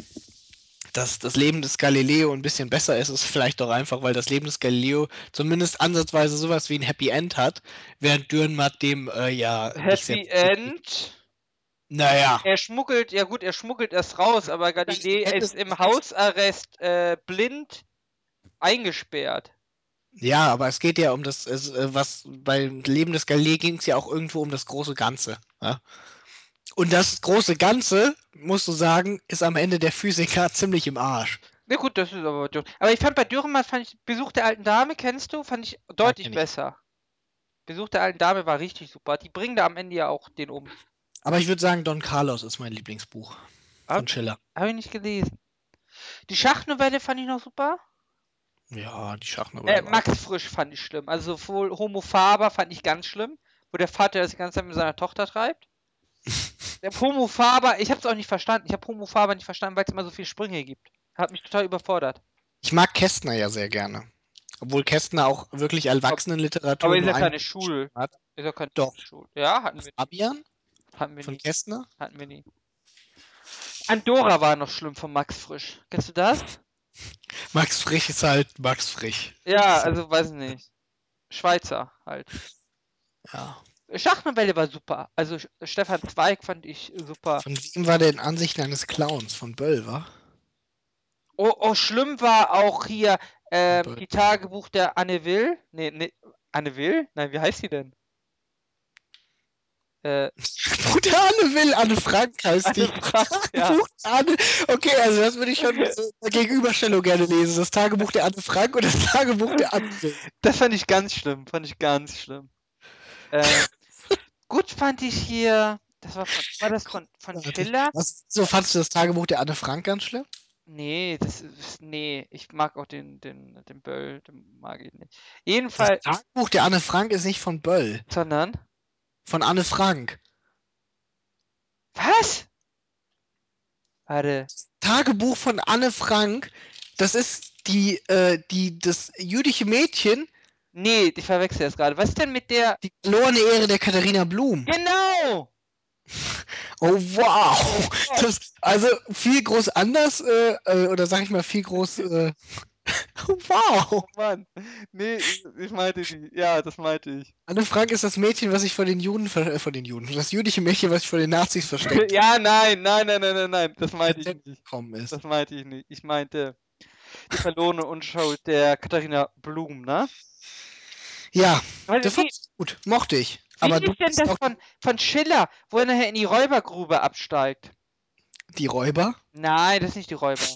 dass das Leben des Galileo ein bisschen besser ist, ist vielleicht auch einfach, weil das Leben des Galileo zumindest ansatzweise sowas wie ein Happy End hat, während Dürrenmatt dem äh, ja nicht sehr Happy End. Naja. Er schmuggelt, ja gut, er schmuggelt erst raus, aber Galilei Ende ist im Hausarrest äh, blind eingesperrt. Ja, aber es geht ja um das, äh, was beim Leben des Galilei ging es ja auch irgendwo um das große Ganze. Ja? Und das große Ganze, musst du sagen, ist am Ende der Physiker ziemlich im Arsch. Na gut, das ist aber. Aber ich fand bei Dürrenmatt, fand ich Besuch der alten Dame, kennst du? Fand ich deutlich ich. besser. Besuch der alten Dame war richtig super. Die bringen da am Ende ja auch den um. Aber ich würde sagen, Don Carlos ist mein Lieblingsbuch Hab, von Schiller. hab ich nicht gelesen. Die Schachnovelle fand ich noch super. Ja, die Schachnovelle. Äh, Max Frisch fand ich schlimm. Also sowohl Homo Faber fand ich ganz schlimm, wo der Vater das ganze Zeit mit seiner Tochter treibt. Der Homo Faber, ich hab's auch nicht verstanden. Ich habe Homo Faber nicht verstanden, weil es immer so viele Sprünge gibt. Hat mich total überfordert. Ich mag Kästner ja sehr gerne. Obwohl Kästner auch wirklich Erwachsenenliteratur Aber ist ja ein keine Schul. hat. Ist ja keine Doch. Schul. Ja, hatten wir, Fabian hatten wir von nie. Kästner? Hatten wir nie. Andorra war noch schlimm von Max Frisch. Kennst du das? Max Frisch ist halt Max Frisch. Ja, also weiß ich nicht. Schweizer halt. Ja. Schachnovelle war super. Also Stefan Zweig fand ich super. Von wem war denn Ansichten eines Clowns? Von Böll, wa? Oh, oh schlimm war auch hier ähm, Böll. die Tagebuch der Anne Will. Nee, nee, Anne Will? Nein, wie heißt sie denn? Äh, Bruder Anne will, Anne Frank heißt die. Anne Frank, ja. Der Anne. Okay, also das würde ich schon so in der Gegenüberstellung gerne lesen. Das Tagebuch der Anne Frank und das Tagebuch der Anne will. Das fand ich ganz schlimm. Fand ich ganz schlimm. Ähm, gut fand ich hier. Das war, von, war das von, von Schiller? Was, so fandst du das Tagebuch der Anne Frank ganz schlimm? Nee, das ist. Nee, ich mag auch den, den, den Böll, den mag ich nicht. Das Jedenfalls, Tagebuch der Anne Frank ist nicht von Böll, sondern. von Anne Frank. Was? Warte. Tagebuch von Anne Frank, das ist die, äh, die, das jüdische Mädchen, Nee, ich verwechsel das gerade. Was ist denn mit der. die verlorene Ehre der Katharina Blum. Genau! Oh wow! Das, also viel groß anders, äh, äh, oder sag ich mal viel groß, äh, wow! Oh Mann. Nee, ich, ich meinte die. Ja, das meinte ich. Anne Frank ist das Mädchen, was sich vor den Juden, äh, vor den Juden, das jüdische Mädchen, was sich vor den Nazis versteckt ja, nein, nein, nein, nein, nein, nein. Das meinte ich nicht. ist. Das meinte ich nicht. Ich meinte die verlorene Unschuld der Katharina Blum, ne? Ja, Weil, das wie gut, mochte ich. wie Aber du ist denn das von, von Schiller, wo er nachher in die Räubergrube absteigt? die Räuber. Nein, das ist nicht die Räuber.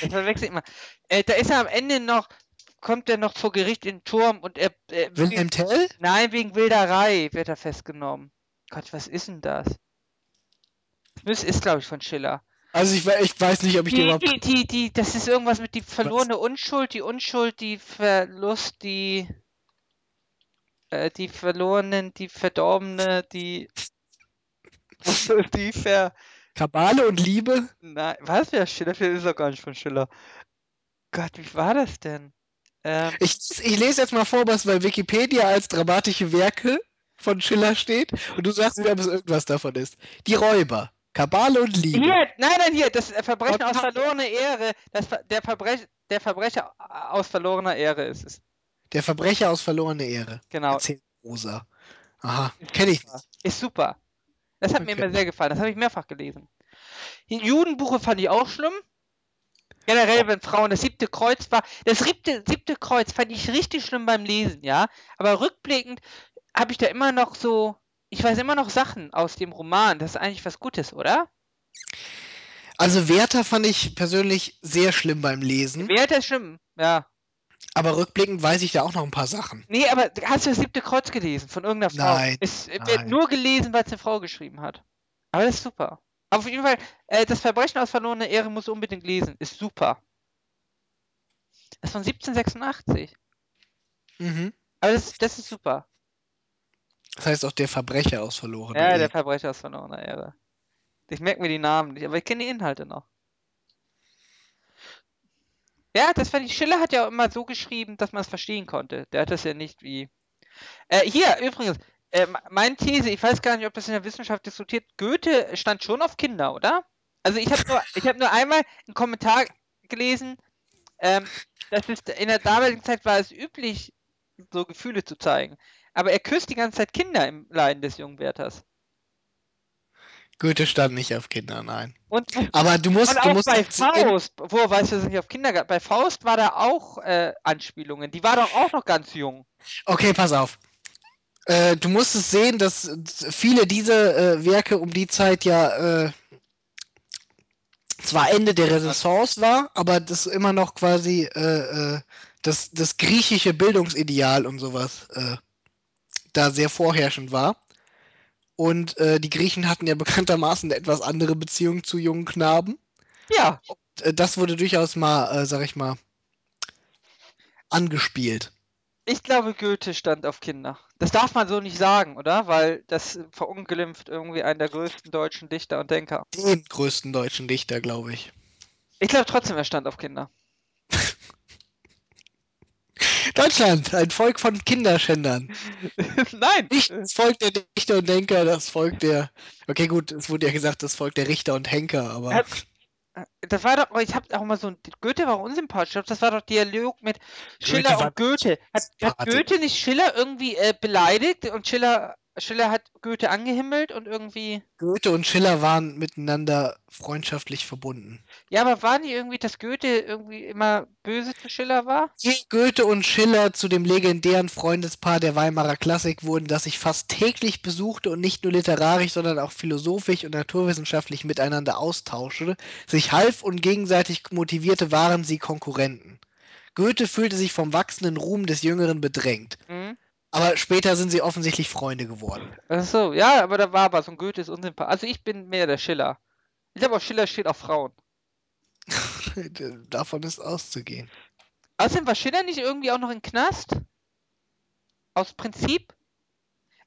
Ich verwechsel immer. Äh, da ist er am Ende noch, kommt er noch vor Gericht in den Turm und er. er Wilhelm Tell? Nein, wegen Wilderei wird er festgenommen. Gott, was ist denn das? Das ist, glaube ich, von Schiller. Also ich, ich weiß nicht, ob ich die Die, überhaupt. die, die, die, das ist irgendwas mit die verlorene Unschuld, die Unschuld, die Verlust, die. Äh, die verlorenen, die verdorbene, die. die ver. Kabale und Liebe? Nein, was wäre Schiller? Das ist doch gar nicht von Schiller. Gott, wie war das denn? Ähm, Ich, ich lese jetzt mal vor, was bei Wikipedia als dramatische Werke von Schiller steht und du sagst mir, ob es irgendwas davon ist. Die Räuber, Kabale und Liebe. hier, nein, nein, hier, das Verbrechen aus verlorener Ehre, das, der, Verbrech, der Verbrecher aus verlorener Ehre ist es. Der Verbrecher aus verlorene Ehre. Genau. Erzählt Rosa. Aha, kenne ich. Ist super. Das hat mir Okay. immer sehr gefallen. Das habe ich mehrfach gelesen. Die Judenbuche fand ich auch schlimm. Generell, wenn Frauen das siebte Kreuz war. Das siebte, siebte Kreuz fand ich richtig schlimm beim Lesen, ja. Aber rückblickend habe ich da immer noch so. Ich weiß immer noch Sachen aus dem Roman. Das ist eigentlich was Gutes, oder? Also Werther fand ich persönlich sehr schlimm beim Lesen, Wer hat das schlimm? Ja. Aber rückblickend weiß ich da auch noch ein paar Sachen. Nee, aber hast du das siebte Kreuz gelesen von irgendeiner Frau? Nein, Es wird nur gelesen, weil es eine Frau geschrieben hat. Aber das ist super. Aber auf jeden Fall, äh, das Verbrechen aus verlorener Ehre muss unbedingt lesen. Ist super. Das ist von 1786. Mhm. Aber das, das ist super. Das heißt auch der Verbrecher aus verlorene Ja, der Ehre. Verbrecher aus verlorener Ehre. Ich merke mir die Namen nicht, aber ich kenne die Inhalte noch. Ja, das fand ich. Schiller hat ja auch immer so geschrieben, dass man es verstehen konnte. Der hat das ja nicht wie. Äh, hier, übrigens, äh, me- meine These, ich weiß gar nicht, ob das in der Wissenschaft diskutiert, Goethe stand schon auf Kinder, oder? Also ich habe nur, habe nur einmal einen Kommentar gelesen, ähm, das ist in der damaligen Zeit war es üblich, so Gefühle zu zeigen. Aber er küsst die ganze Zeit Kinder im Leiden des jungen Werthers. Goethe stand nicht auf Kinder, nein. Und, Aber du musst, und du auch musst bei Faust, wo weißt du, dass es nicht auf Kinder gab, bei Faust war da auch äh, Anspielungen. Die war doch auch noch ganz jung. Okay, pass auf. Äh, du musst es sehen, dass viele dieser äh, Werke um die Zeit ja äh, zwar Ende der Renaissance war, aber das immer noch quasi äh, äh, das, das griechische Bildungsideal und sowas da sehr vorherrschend war. Und äh, die Griechen hatten ja bekanntermaßen eine etwas andere Beziehung zu jungen Knaben. Ja, Äh, das wurde durchaus mal, äh, sag ich mal, angespielt. ich glaube, Goethe stand auf Kinder. Das darf man so nicht sagen, oder? Weil das verunglimpft irgendwie einen der größten deutschen Dichter und Denker. Den größten deutschen Dichter, glaube ich. Ich glaube trotzdem, er stand auf Kinder. Deutschland, ein Volk von Kinderschändern. Nein! Nicht das Volk der Dichter und Denker, das Volk der. Okay, gut, es wurde ja gesagt, das Volk der Richter und Henker, aber. Das war doch, ich habe auch mal so ein, Goethe war unsympathisch. Ich glaub, Das war doch Dialog mit Schiller war und Goethe. Hat, hat. Goethe nicht Schiller irgendwie äh, beleidigt und Schiller, Schiller hat Goethe angehimmelt und irgendwie. Goethe und Schiller waren miteinander freundschaftlich verbunden. Ja, aber war nicht irgendwie, dass Goethe irgendwie immer böse zu Schiller war? Goethe und Schiller zu dem legendären Freundespaar der Weimarer Klassik wurden, das sich fast täglich besuchte und nicht nur literarisch, sondern auch philosophisch und naturwissenschaftlich miteinander austauschte, sich half und gegenseitig motivierte, waren sie Konkurrenten. Goethe fühlte sich vom wachsenden Ruhm des Jüngeren bedrängt. Mhm. Aber später sind sie offensichtlich Freunde geworden. Ach so, ja, aber da war was und Goethe ist unsympathisch. Also ich bin mehr der Schiller. Ich glaube, auf Schiller steht auf Frauen. Davon ist auszugehen. Außerdem war Schiller nicht irgendwie auch noch in Knast? Aus Prinzip?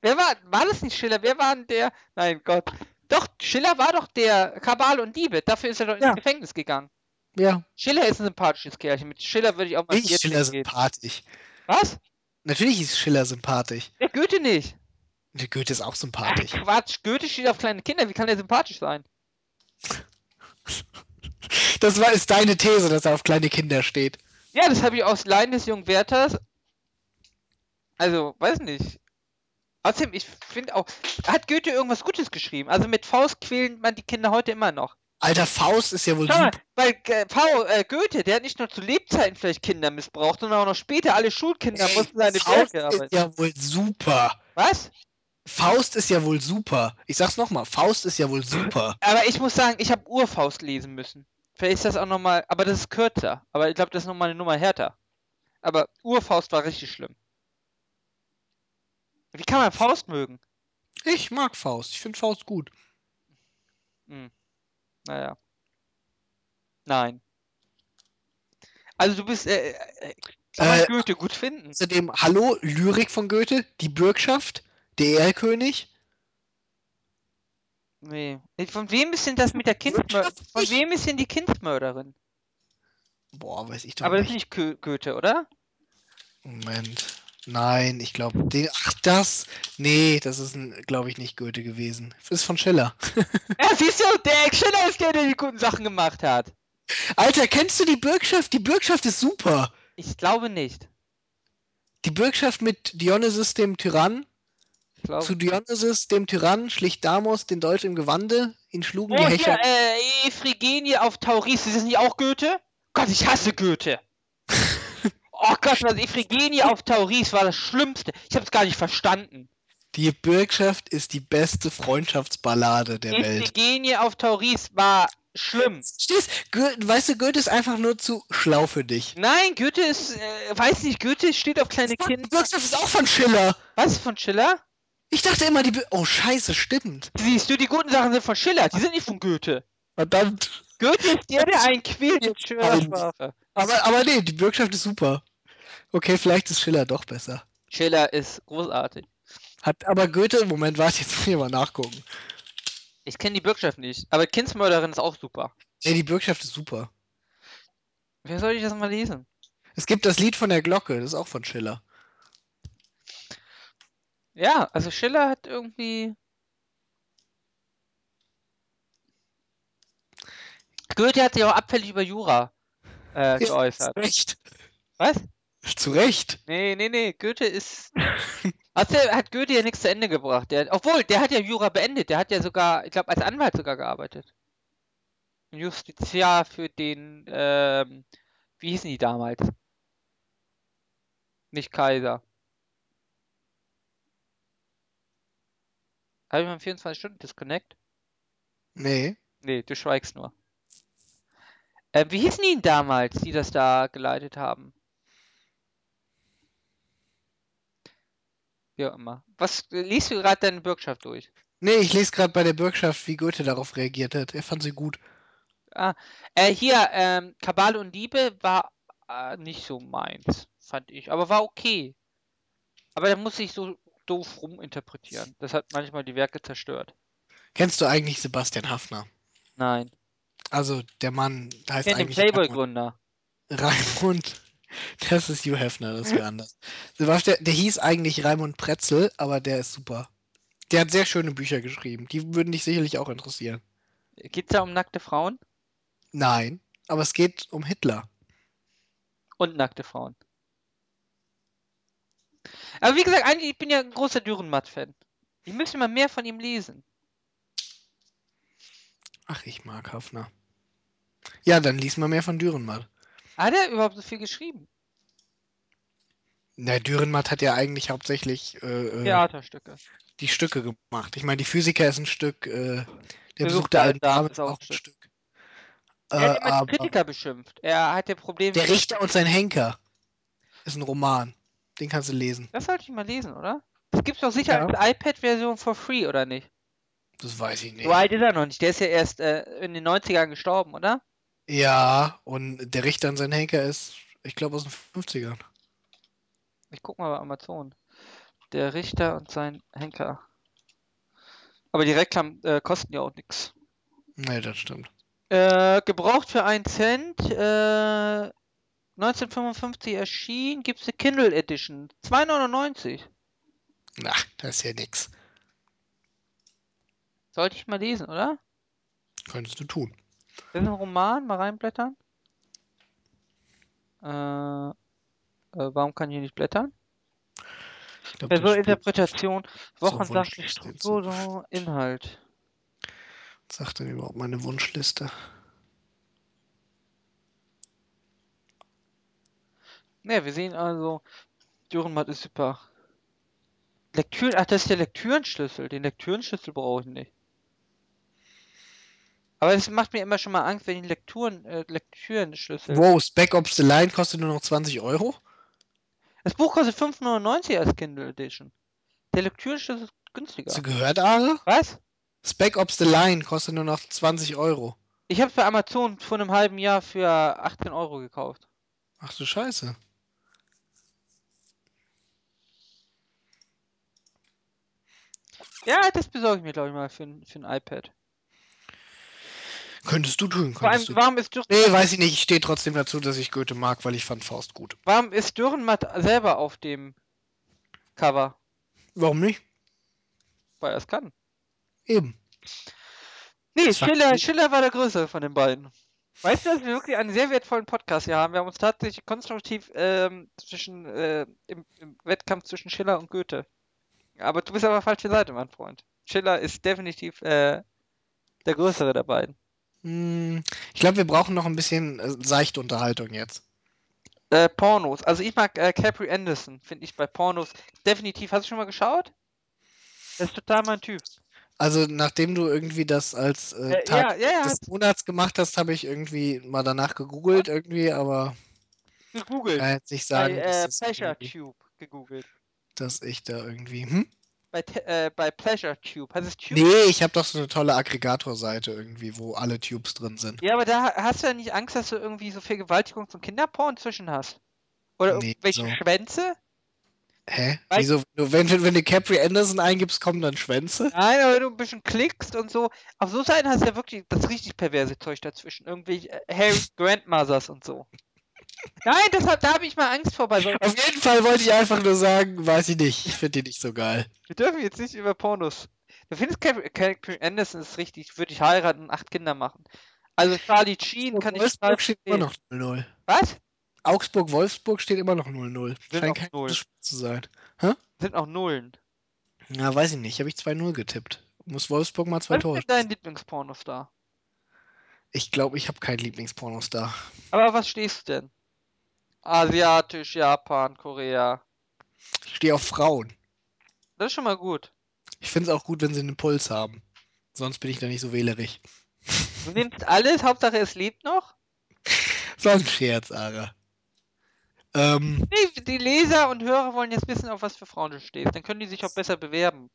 Wer war, war das nicht Schiller? Wer war denn der? Nein, Gott. Doch, Schiller war doch der Kabal und Diebe. Dafür ist er doch ins Ja. Gefängnis gegangen. Ja, Schiller ist ein sympathisches Kerlchen. Mit Schiller würde ich auch mal ich Schiller sympathisch. Was? Natürlich ist Schiller sympathisch. Der Goethe nicht. Der Goethe ist auch Ach, sympathisch. Quatsch. Goethe steht auf kleine Kinder. Wie kann er sympathisch sein? Das war, ist deine These, dass er auf kleine Kinder steht. Ja, das habe ich aus Leiden des jungen Werthers. Also, weiß nicht. Außerdem, ich finde auch, hat Goethe irgendwas Gutes geschrieben? Also mit Faust quält man die Kinder heute immer noch. Alter, Faust ist ja wohl Schau mal, super. weil äh, Fa- äh, Goethe, der hat nicht nur zu Lebzeiten vielleicht Kinder missbraucht, sondern auch noch später alle Schulkinder Ey, mussten seine Faust Werke ist arbeiten. ja wohl super. Was? Faust ist ja wohl super. Ich sag's nochmal, Faust ist ja wohl super. Aber ich muss sagen, ich habe Urfaust lesen müssen. Vielleicht ist das auch nochmal, aber das ist kürzer. Aber ich glaube, das ist nochmal eine Nummer härter. Aber Urfaust war richtig schlimm. Wie kann man Faust mögen? Ich mag Faust. Ich finde Faust gut. Naja. Nein. Also du bist, äh, äh, kann man Äh, Goethe gut finden? Außerdem, hallo, Lyrik von Goethe, die Bürgschaft, der Erlkönig. Nee. Von wem ist denn das mit der Kindsmörderin? Von wem ist denn die Kindsmörderin? Boah, weiß ich doch Aber das ist nicht. nicht Goethe, oder? Moment. Nein, ich glaube, den. Ach, das. Nee, das ist, glaube ich, nicht Goethe gewesen. Das ist von Schiller. Ja, siehst du, der Schiller ist der, der die guten Sachen gemacht hat. Alter, kennst du die Bürgschaft? Die Bürgschaft ist super. Ich glaube nicht. Die Bürgschaft mit Dionysus dem Tyrann. Zu Dionysus dem Tyrann schlich Damos den Dolch im Gewande. Ihn schlugen die Oh, Hecher. hier, äh, Iphigenie auf Tauris. Ist das nicht auch Goethe? Gott, ich hasse Goethe. Oh Gott, was Iphigenie auf Tauris war das Schlimmste. Ich habe es gar nicht verstanden. Die Bürgschaft ist die beste Freundschaftsballade der Welt. Iphigenie auf Tauris war schlimm. Stehst, weißt du, Goethe ist einfach nur zu schlau für dich. Nein, Goethe ist, äh, weiß nicht, Goethe steht auf kleine Die Kinder. Bürgschaft ist auch von Schiller. Was von Schiller? Ich dachte immer, die. Bür oh, Scheiße, stimmt. Siehst du, die guten Sachen sind von Schiller, die sind nicht von Goethe. Verdammt. Goethe ist der, der einen quält mit schöner. Sprache. Aber, aber nee, die Bürgschaft ist super. Okay, vielleicht ist Schiller doch besser. Schiller ist großartig. Hat aber Goethe. Moment, warte, jetzt muss ich mal nachgucken. Ich kenne die Bürgschaft nicht, aber Kindsmörderin ist auch super. Nee, die Bürgschaft ist super. Wer soll ich das mal lesen? Es gibt das Lied von der Glocke, das ist auch von Schiller. Ja, also Schiller hat irgendwie. Goethe hat sich auch abfällig über Jura äh, geäußert. Recht. Was? Zu Recht. Nee, nee, nee. Goethe ist. Außerdem hat Goethe ja nichts zu Ende gebracht. Der, obwohl, der hat ja Jura beendet. Der hat ja sogar, ich glaube, als Anwalt sogar gearbeitet. Justiziar für den, ähm, wie hießen die damals? Nicht Kaiser. Habe ich mal 24 Stunden Disconnect? Nee. Nee, du schweigst nur. Äh, wie hießen die damals, die das da geleitet haben? Auch immer. Was liest du gerade deine Bürgschaft durch? Nee, ich lese gerade bei der Bürgschaft, wie Goethe darauf reagiert hat. Er fand sie gut. Ah, äh, hier, ähm, Kabale und Liebe war äh, nicht so meins, fand ich. Aber war okay. Aber da muss ich so doof ruminterpretieren. Das hat manchmal die Werke zerstört. Kennst du eigentlich Sebastian Hafner? Nein. Also der Mann Ich heißt den eigentlich Playboy-Gründer. Raimund. Das ist Hugh Hefner, das wäre anders. Sebastian, der hieß eigentlich Raimund Pretzel, aber der ist super. Der hat sehr schöne Bücher geschrieben. Die würden dich sicherlich auch interessieren. Geht's da um nackte Frauen? Nein, aber es geht um Hitler. Und nackte Frauen. Aber wie gesagt, eigentlich, ich bin ja ein großer Dürrenmatt-Fan. Ich müsste mal mehr von ihm lesen. Ach, ich mag Hafner. Ja, dann lies mal mehr von Dürrenmatt. Hat er überhaupt so viel geschrieben? Na, Dürrenmatt hat ja eigentlich hauptsächlich äh, äh, Theaterstücke. die Stücke gemacht. Ich meine, die Physiker ist ein Stück, äh, der Besuch der alten Dame ist auch ein Stück. Äh, Er hat immer aber Kritiker beschimpft. Er hat ja Probleme. der Richter und sein Henker ist ein Roman. Den kannst du lesen. Das sollte ich mal lesen, oder? Das gibt's doch sicher Ja. als iPad-Version for free, oder nicht? Das weiß ich nicht. So alt ist er noch nicht. Der ist ja erst äh, in den 90ern gestorben, oder? Ja, und der Richter und sein Henker ist, ich glaube, aus den 50ern. Ich guck mal bei Amazon. Der Richter und sein Henker. Aber die Reklam äh, kosten ja auch nichts. Nee, das stimmt. Äh, gebraucht für einen Cent. Äh, 1955 erschienen. Gibt's eine Kindle Edition. 2,99. Na, das ist ja nix. Sollte ich mal lesen, oder? Könntest du tun. Das ist ein Roman. Mal reinblättern. Äh, äh, warum kann ich hier nicht blättern? Ich glaub, das spielt- Interpretation, Wunschliste Struktur, so Inhalt. Was sagt denn überhaupt meine Wunschliste? Ne, wir sehen also, Dürrenmatt ist super. Lektüren, ach, das ist der Lektürenschlüssel. Den Lektürenschlüssel brauche ich nicht. Aber es macht mir immer schon mal Angst, wenn ich den Lekturen, äh, Lektürenschlüssel. Wow, Spec Ops The Line kostet nur noch 20 Euro? Das Buch kostet 5,99 als Kindle Edition. Der Lektürenschlüssel ist günstiger. Hast du gehört, Are? Was? Spec Ops The Line kostet nur noch 20 Euro. Ich habe bei Amazon vor einem halben Jahr für 18 Euro gekauft. Ach du Scheiße. Ja, das besorge ich mir, glaube ich, mal für, für ein iPad. Könntest du tun, Vor allem, könntest du. warum ist, Dürren, Nee, weiß ich nicht. Ich stehe trotzdem dazu, dass ich Goethe mag, weil ich fand Faust gut. warum ist Dürrenmatt selber auf dem Cover? Warum nicht? Weil er es kann. Eben. Nee, Schiller. Schiller war der Größere von den beiden. Weißt du, dass wir wirklich einen sehr wertvollen Podcast hier haben? Wir haben uns tatsächlich konstruktiv ähm, zwischen äh, im, im Wettkampf zwischen Schiller und Goethe. Aber du bist aber falsche Seite, mein Freund. Schiller ist definitiv äh, der Größere der beiden. Hm, ich glaube, wir brauchen noch ein bisschen äh, seichte Unterhaltung jetzt. Äh, Pornos. Also ich mag äh, Capri Anderson, finde ich bei Pornos definitiv. Hast du schon mal geschaut? Das ist total mein Typ. Also, nachdem du irgendwie das als äh, Äh, Tag ja, ja, ja, des Monats gemacht hast, habe ich irgendwie mal danach gegoogelt, irgendwie, aber gegoogelt. kann jetzt nicht Bei sagen, äh, dass, das Pleasure irgendwie, Tube gegoogelt. dass ich da irgendwie. Hm? Bei, äh, bei Pleasure Tube. Heißt es Tube? Nee, ich habe doch so eine tolle Aggregator-Seite irgendwie, wo alle Tubes drin sind. Ja, aber da ha- hast du ja nicht Angst, dass du irgendwie so Vergewaltigungs- und Kinderporn zwischen hast? Oder Nee, irgendwelche so. Schwänze? Hä? Weil- Wieso? Wenn, wenn, wenn du Capri Anderson eingibst, kommen dann Schwänze? Nein, aber wenn du ein bisschen klickst und so. Auf so Seiten hast du ja wirklich das richtig perverse Zeug dazwischen. Irgendwelche äh, Harry Grandmothers und so. Nein, das hab, da habe ich mal Angst vor bei solchen. Auf jeden Fall wollte ich einfach nur sagen, weiß ich nicht. Ich finde die nicht so geil. Wir dürfen jetzt nicht über Pornos. Du findest Catherine Anderson ist richtig, würde ich heiraten und acht Kinder machen. Also Charlie Sheen kann ich Wolfsburg steht immer noch 0-0. Was? Augsburg-Wolfsburg steht immer noch 0-0. Sind Scheint kein null. Spiel zu sein. Sind auch Nullen. Na, weiß ich nicht. Habe ich 2-0 getippt. Muss Wolfsburg mal zwei Was ist Tore denn dein Lieblingspornostar? Ich glaube, ich habe keinen Lieblingspornostar. Aber was stehst du denn? Asiatisch, Japan, Korea. Ich stehe auf Frauen. Das ist schon mal gut. Ich finde es auch gut, wenn sie einen Puls haben. Sonst bin ich da nicht so wählerig. Du nimmst alles, Hauptsache es lebt noch. So ein Scherz, Ara. Ähm, Nee, die Leser und Hörer wollen jetzt wissen, auf was für Frauen du stehst. Dann können die sich auch besser bewerben.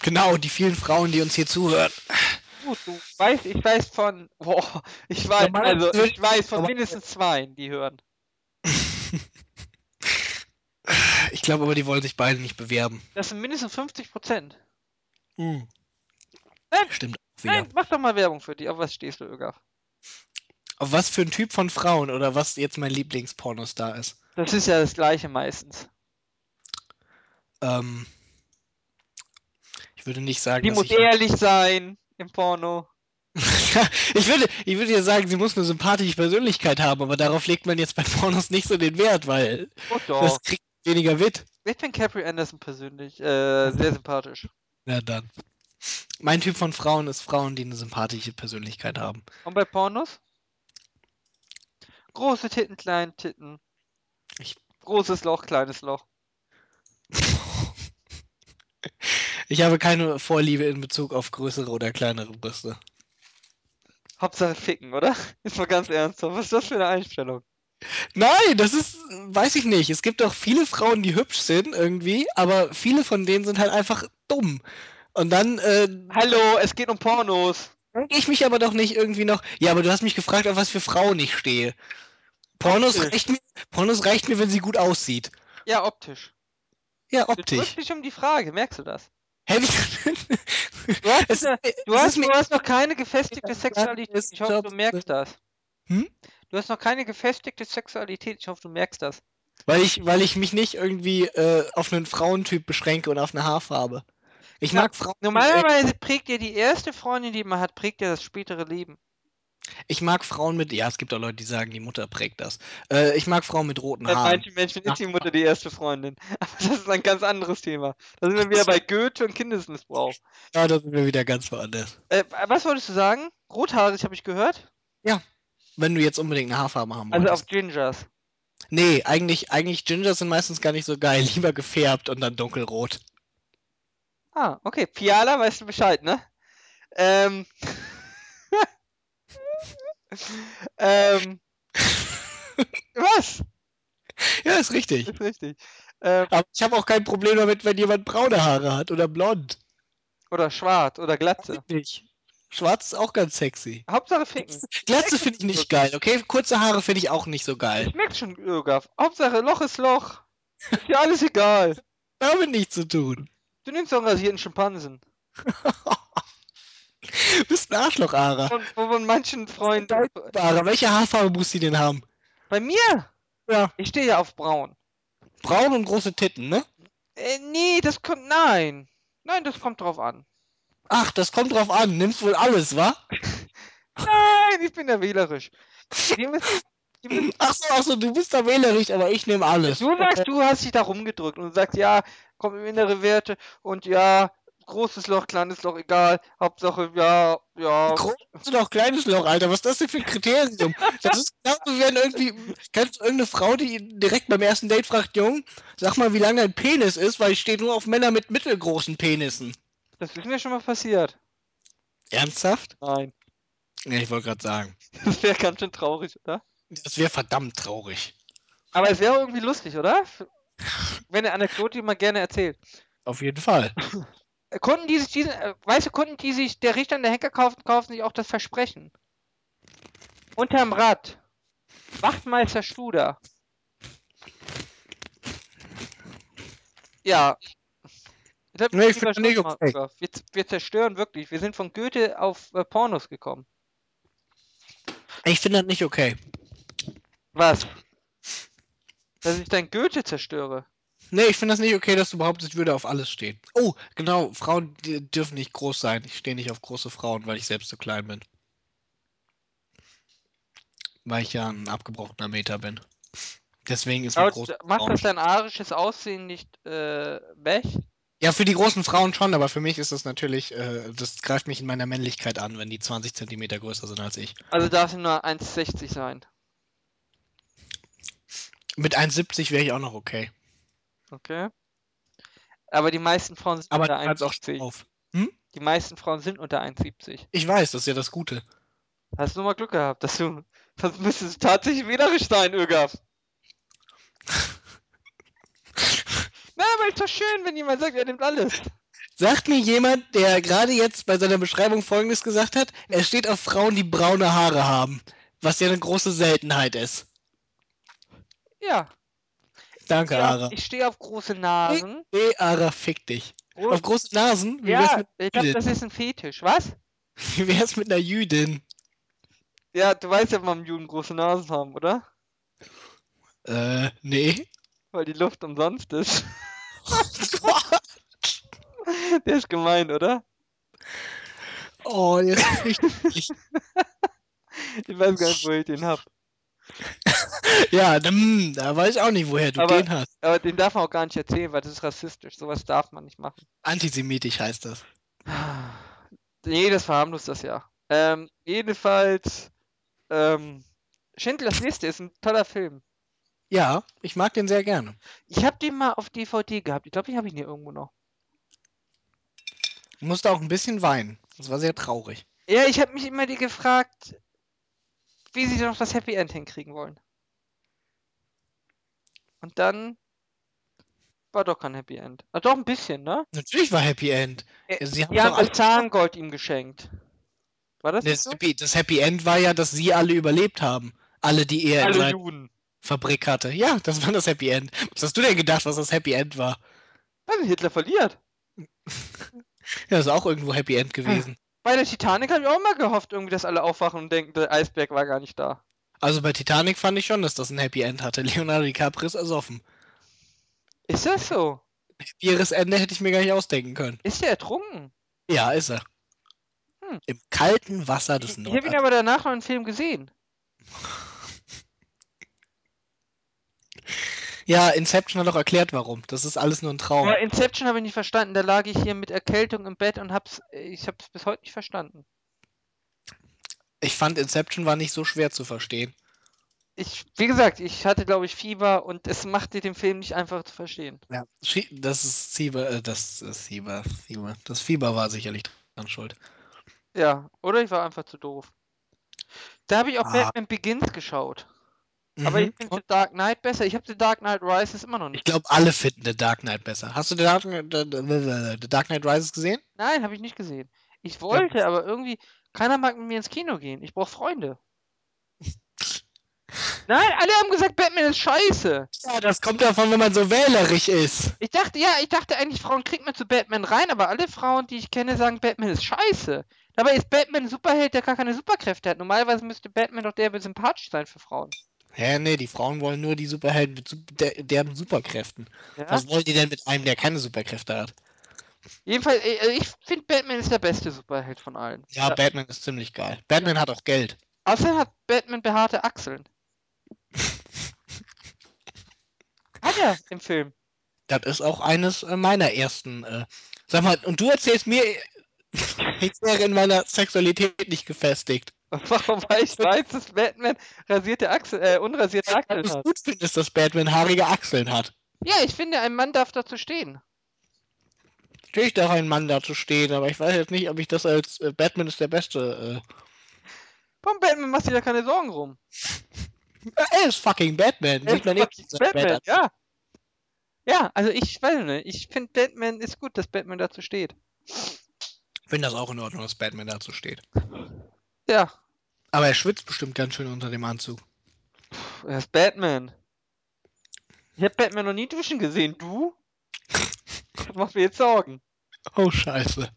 genau, die vielen Frauen, die uns hier zuhören. Gut, du weißt, ich weiß von, boah, ich weiß, also ich weiß von mindestens zwei, die hören. Ich glaube aber, die wollen sich beide nicht bewerben. Das sind mindestens 50 Prozent. Hm. Nein, Stimmt. Nein, mach doch mal Werbung für die. Auf was stehst du, Ögaf? Auf was für ein Typ von Frauen oder was jetzt mein Lieblingspornostar ist? Das ist ja das gleiche meistens. Ähm, ich würde nicht sagen, Die dass muss ich... ehrlich sein im Porno. Ich würde, ich würde ja sagen, sie muss eine sympathische Persönlichkeit haben, aber darauf legt man jetzt bei Pornos nicht so den Wert, weil Oh das kriegt weniger mit. Ich finde Capri Anderson persönlich äh, sehr sympathisch. Na dann. Mein Typ von Frauen ist Frauen, die eine sympathische Persönlichkeit haben. Und bei Pornos? Große Titten, kleine Titten. Ich- Großes Loch, kleines Loch. Ich habe keine Vorliebe in Bezug auf größere oder kleinere Brüste. Hauptsache ficken, oder? Ist mal ganz ernsthaft. Was ist das für eine Einstellung? Nein, das ist, weiß ich nicht. Es gibt auch viele Frauen, die hübsch sind irgendwie, aber viele von denen sind halt einfach dumm. Und dann äh, Hallo, es geht um Pornos. denke ich mich aber doch nicht irgendwie noch. Ja, aber du hast mich gefragt, auf was für Frauen ich stehe. Pornos Optisch. reicht, mir, Pornos reicht mir, wenn sie gut aussieht. Ja, optisch. Ja, Du optisch. drückst dich um die Frage, merkst du das? Hä, wie, Du hast, es, eine, du, hast, du hast noch keine gefestigte Sexualität. Ich hoffe, du merkst das. Hm? Du hast noch keine gefestigte Sexualität. Ich hoffe, du merkst das. weil ich, weil ich mich nicht irgendwie äh, auf einen Frauentyp beschränke und auf eine Haarfarbe. Ich Ja, mag Frauen. Normalerweise prägt dir die erste Freundin, die man hat, prägt dir das spätere Leben. Ich mag Frauen mit. Ja, es gibt auch Leute, die sagen, die Mutter prägt das. Äh, ich mag Frauen mit roten Bei Haaren. manchen Menschen ist die Mutter die erste Freundin. Aber das ist ein ganz anderes Thema. Da sind wir wieder bei Goethe und Kindesmissbrauch. Ja, da sind wir wieder ganz woanders. Äh, was wolltest du sagen? Rothaarig habe ich gehört. Wenn du jetzt unbedingt eine Haarfarbe haben Also wolltest. auf Gingers. Nee, eigentlich, eigentlich Gingers sind meistens gar nicht so geil. Lieber gefärbt und dann dunkelrot. Ah, okay. Fiala, weißt du Bescheid, ne? Ähm. Ähm. Was? ja, ist richtig. Ist richtig. Ähm, Aber ich habe auch kein Problem damit, wenn jemand braune Haare hat oder blond. oder schwarz oder Glatze. Nicht. Schwarz ist auch ganz sexy. Hauptsache ficken. Glatze finde ich nicht geil, okay? Kurze Haare finde ich auch nicht so geil. Ich merke schon, Ögaf. Hauptsache Loch ist Loch. Ist ja alles egal. Damit nichts zu tun. Du nimmst doch einen rasierten Schimpansen. Du bist ein Arschloch, Ara. Von, von manchen Freunden. Ara, welche Haarfarbe muss sie denn haben? Bei mir? Ja. Ich stehe ja auf braun. Braun und große Titten, ne? Äh, nee, das kommt. Nein. Nein, das kommt drauf an. Ach, das kommt drauf an. Nimmst wohl alles, wa? Nein, ich bin ja wählerisch. Die müssen, die müssen, Ach so, ach so, du bist da wählerisch, aber ich nehme alles. du sagst, du hast dich da rumgedrückt und sagst, ja, kommen innere Werte und ja, großes Loch, kleines Loch, egal. Hauptsache, ja, ja. Großes Loch, kleines Loch, Alter. Was ist das denn für ein Kriterium? Das ist genauso, wenn irgendwie. Kennst du irgendeine Frau, die direkt beim ersten Date fragt, Jung, sag mal, wie lang dein Penis ist, weil ich stehe nur auf Männer mit mittelgroßen Penissen. Das ist mir schon mal passiert. Ernsthaft? Nein. Ja, ich wollte gerade sagen. Das wäre ganz schön traurig, oder? Das wäre verdammt traurig. Aber es wäre irgendwie lustig, oder? Wenn eine Anekdote, die man gerne erzählt. Auf jeden Fall. Kunden, die sich diesen, äh, weißt du, Kunden, die sich der Richter und der Henker kaufen, kaufen sich auch das Versprechen. Unterm Rad. Wachtmeister Studer. Ja. Nee, ich nicht okay. Wir, wir zerstören wirklich. Wir sind von Goethe auf äh, Pornos gekommen. Ich finde das nicht okay. Was? Dass ich dein Goethe zerstöre. Nee, ich finde das nicht okay, dass du behauptest, ich würde auf alles stehen. Oh, genau, Frauen dürfen nicht groß sein. Ich stehe nicht auf große Frauen, weil ich selbst zu klein bin. Weil ich ja ein abgebrochener Meter bin. Deswegen ist Aber groß. macht das dein arisches Aussehen nicht äh, weg? Ja, für die großen Frauen schon, aber für mich ist das natürlich, äh, das greift mich in meiner Männlichkeit an, wenn die 20 Zentimeter größer sind als ich. Also darf sie nur 1,60 sein. Mit 1,70 wäre ich auch noch okay. Okay. Aber die meisten Frauen sind Aber unter du kannst auch 1,70. auf. Die meisten Frauen sind unter 1,70. Ich weiß, das ist ja das Gute. Hast du nur mal Glück gehabt, dass du. Sonst müsstest du tatsächlich wählerisch sein, Ögaf. Na, aber ist doch schön, wenn jemand sagt, er nimmt alles. Sagt mir jemand, der gerade jetzt bei seiner Beschreibung Folgendes gesagt hat, er steht auf Frauen, die braune Haare haben, was ja eine große Seltenheit ist. Ja. Danke, Ara. ich stehe auf große Nasen. Nee, Ara, fick dich. Gro Auf große Nasen? Wie wär's ja, ich glaube, das ist ein Fetisch. Was? Wie wär's mit einer Jüdin? Ja, du weißt ja, warum Juden große Nasen haben, oder? Äh, nee. Weil die Luft umsonst ist. Der ist gemein, oder? oh, jetzt fick dich. Ich weiß gar nicht, wo ich den hab. Ja, da weiß ich auch nicht, woher du Aber- den hast. Aber den darf man auch gar nicht erzählen, weil das ist rassistisch. Sowas darf man nicht machen. Antisemitisch heißt das. Nee, das verharmlost das ja. Ähm, jedenfalls, ähm, Schindlers Liste ist ein toller Film. Ja, ich mag den sehr gerne. Ich habe den mal auf DVD gehabt. Ich glaube, ich habe ihn hier irgendwo noch. Ich musste auch ein bisschen weinen. Das war sehr traurig. Ja, ich habe mich immer die gefragt, wie sie noch das Happy End hinkriegen wollen. Und dann war doch kein Happy End. Ah, doch ein bisschen, ne? Natürlich war Happy End. Äh, Sie haben haben das Zahngold ihm geschenkt. War das Das so? Happy, das Happy End war ja, dass sie alle überlebt haben. Alle, die er in Alle seiner Juden. Fabrik hatte. Ja, das war das Happy End. Was hast du denn gedacht, was das Happy End war? Nicht, Hitler verliert. Ja, das ist auch irgendwo Happy End gewesen. Bei der Titanic habe ich auch immer gehofft, irgendwie, dass alle aufwachen und denken, der Eisberg war gar nicht da. Also bei Titanic fand ich schon, dass das ein Happy End hatte. Leonardo DiCaprio ist ersoffen. Ist das so? Ihres Ende hätte ich mir gar nicht ausdenken können. Ist der ertrunken? Ja, ist er. Hm. Im kalten Wasser des Ich, ich habe ihn aber danach noch im Film gesehen. Ja, Inception hat doch erklärt, warum. Das ist alles nur ein Traum. Aber Inception habe ich nicht verstanden. Da lag ich hier mit Erkältung im Bett und hab's, ich hab's bis heute nicht verstanden. Ich fand Inception war nicht so schwer zu verstehen. Ich, wie gesagt, ich hatte, glaube ich, Fieber und es machte den Film nicht einfach zu verstehen. Ja, das ist Fieber, äh, das ist Fieber, Fieber. Das Fieber war sicherlich dran schuld. Ja, oder ich war einfach zu doof. Da habe ich auch Ah. Batman Begins geschaut. Aber Mhm. ich finde The Dark Knight besser. Ich habe The Dark Knight Rises immer noch Ich nicht. glaube, alle finden The Dark Knight besser. Hast du The Dark, The, The, Dark Knight Rises gesehen? Nein, habe ich nicht gesehen. Ich wollte, aber irgendwie, keiner mag mit mir ins Kino gehen. Ich brauche Freunde. Nein, alle haben gesagt, Batman ist scheiße. Ja, das kommt davon, wenn man so wählerisch ist. Ich dachte, ja, ich dachte eigentlich, Frauen kriegt man zu Batman rein, aber alle Frauen, die ich kenne, sagen, Batman ist scheiße. Dabei ist Batman ein Superheld, der gar keine Superkräfte hat. Normalerweise müsste Batman doch der sympathisch sein für Frauen. Hä, nee, die Frauen wollen nur die Superhelden mit der, deren Superkräften. Ja? Was wollen die denn mit einem, der keine Superkräfte hat? Jedenfalls, äh, ich finde Batman ist der beste Superheld von allen. Ja, Batman ist ziemlich geil. Batman hat auch Geld. Außerdem hat Batman behaarte Achseln. Hat er im Film. Das ist auch eines äh, meiner ersten. Äh, sag mal, und du erzählst mir, ich wäre in meiner Sexualität nicht gefestigt. Warum? Weil ich weiß, dass Batman rasierte Achsel, äh, unrasierte Achseln du es hat. gut findest, dass Batman haarige Achseln hat. Ja, ich finde, ein Mann darf dazu stehen. Natürlich darf ein Mann dazu stehen, aber ich weiß jetzt nicht, ob ich das als äh, Batman ist der Beste. Warum Batman macht sich da keine Sorgen rum? Äh, er ist fucking Batman. Er Sieht man nicht. fucking Batman, ja. Ja, also ich weiß nicht. Ich finde Batman ist gut, dass Batman dazu steht. Ich finde das auch in Ordnung, dass Batman dazu steht. Ja, Aber er schwitzt bestimmt ganz schön unter dem Anzug. er ist Batman. Ich habe Batman noch nie duschen gesehen. Du? Das macht mir jetzt Sorgen. Oh, scheiße.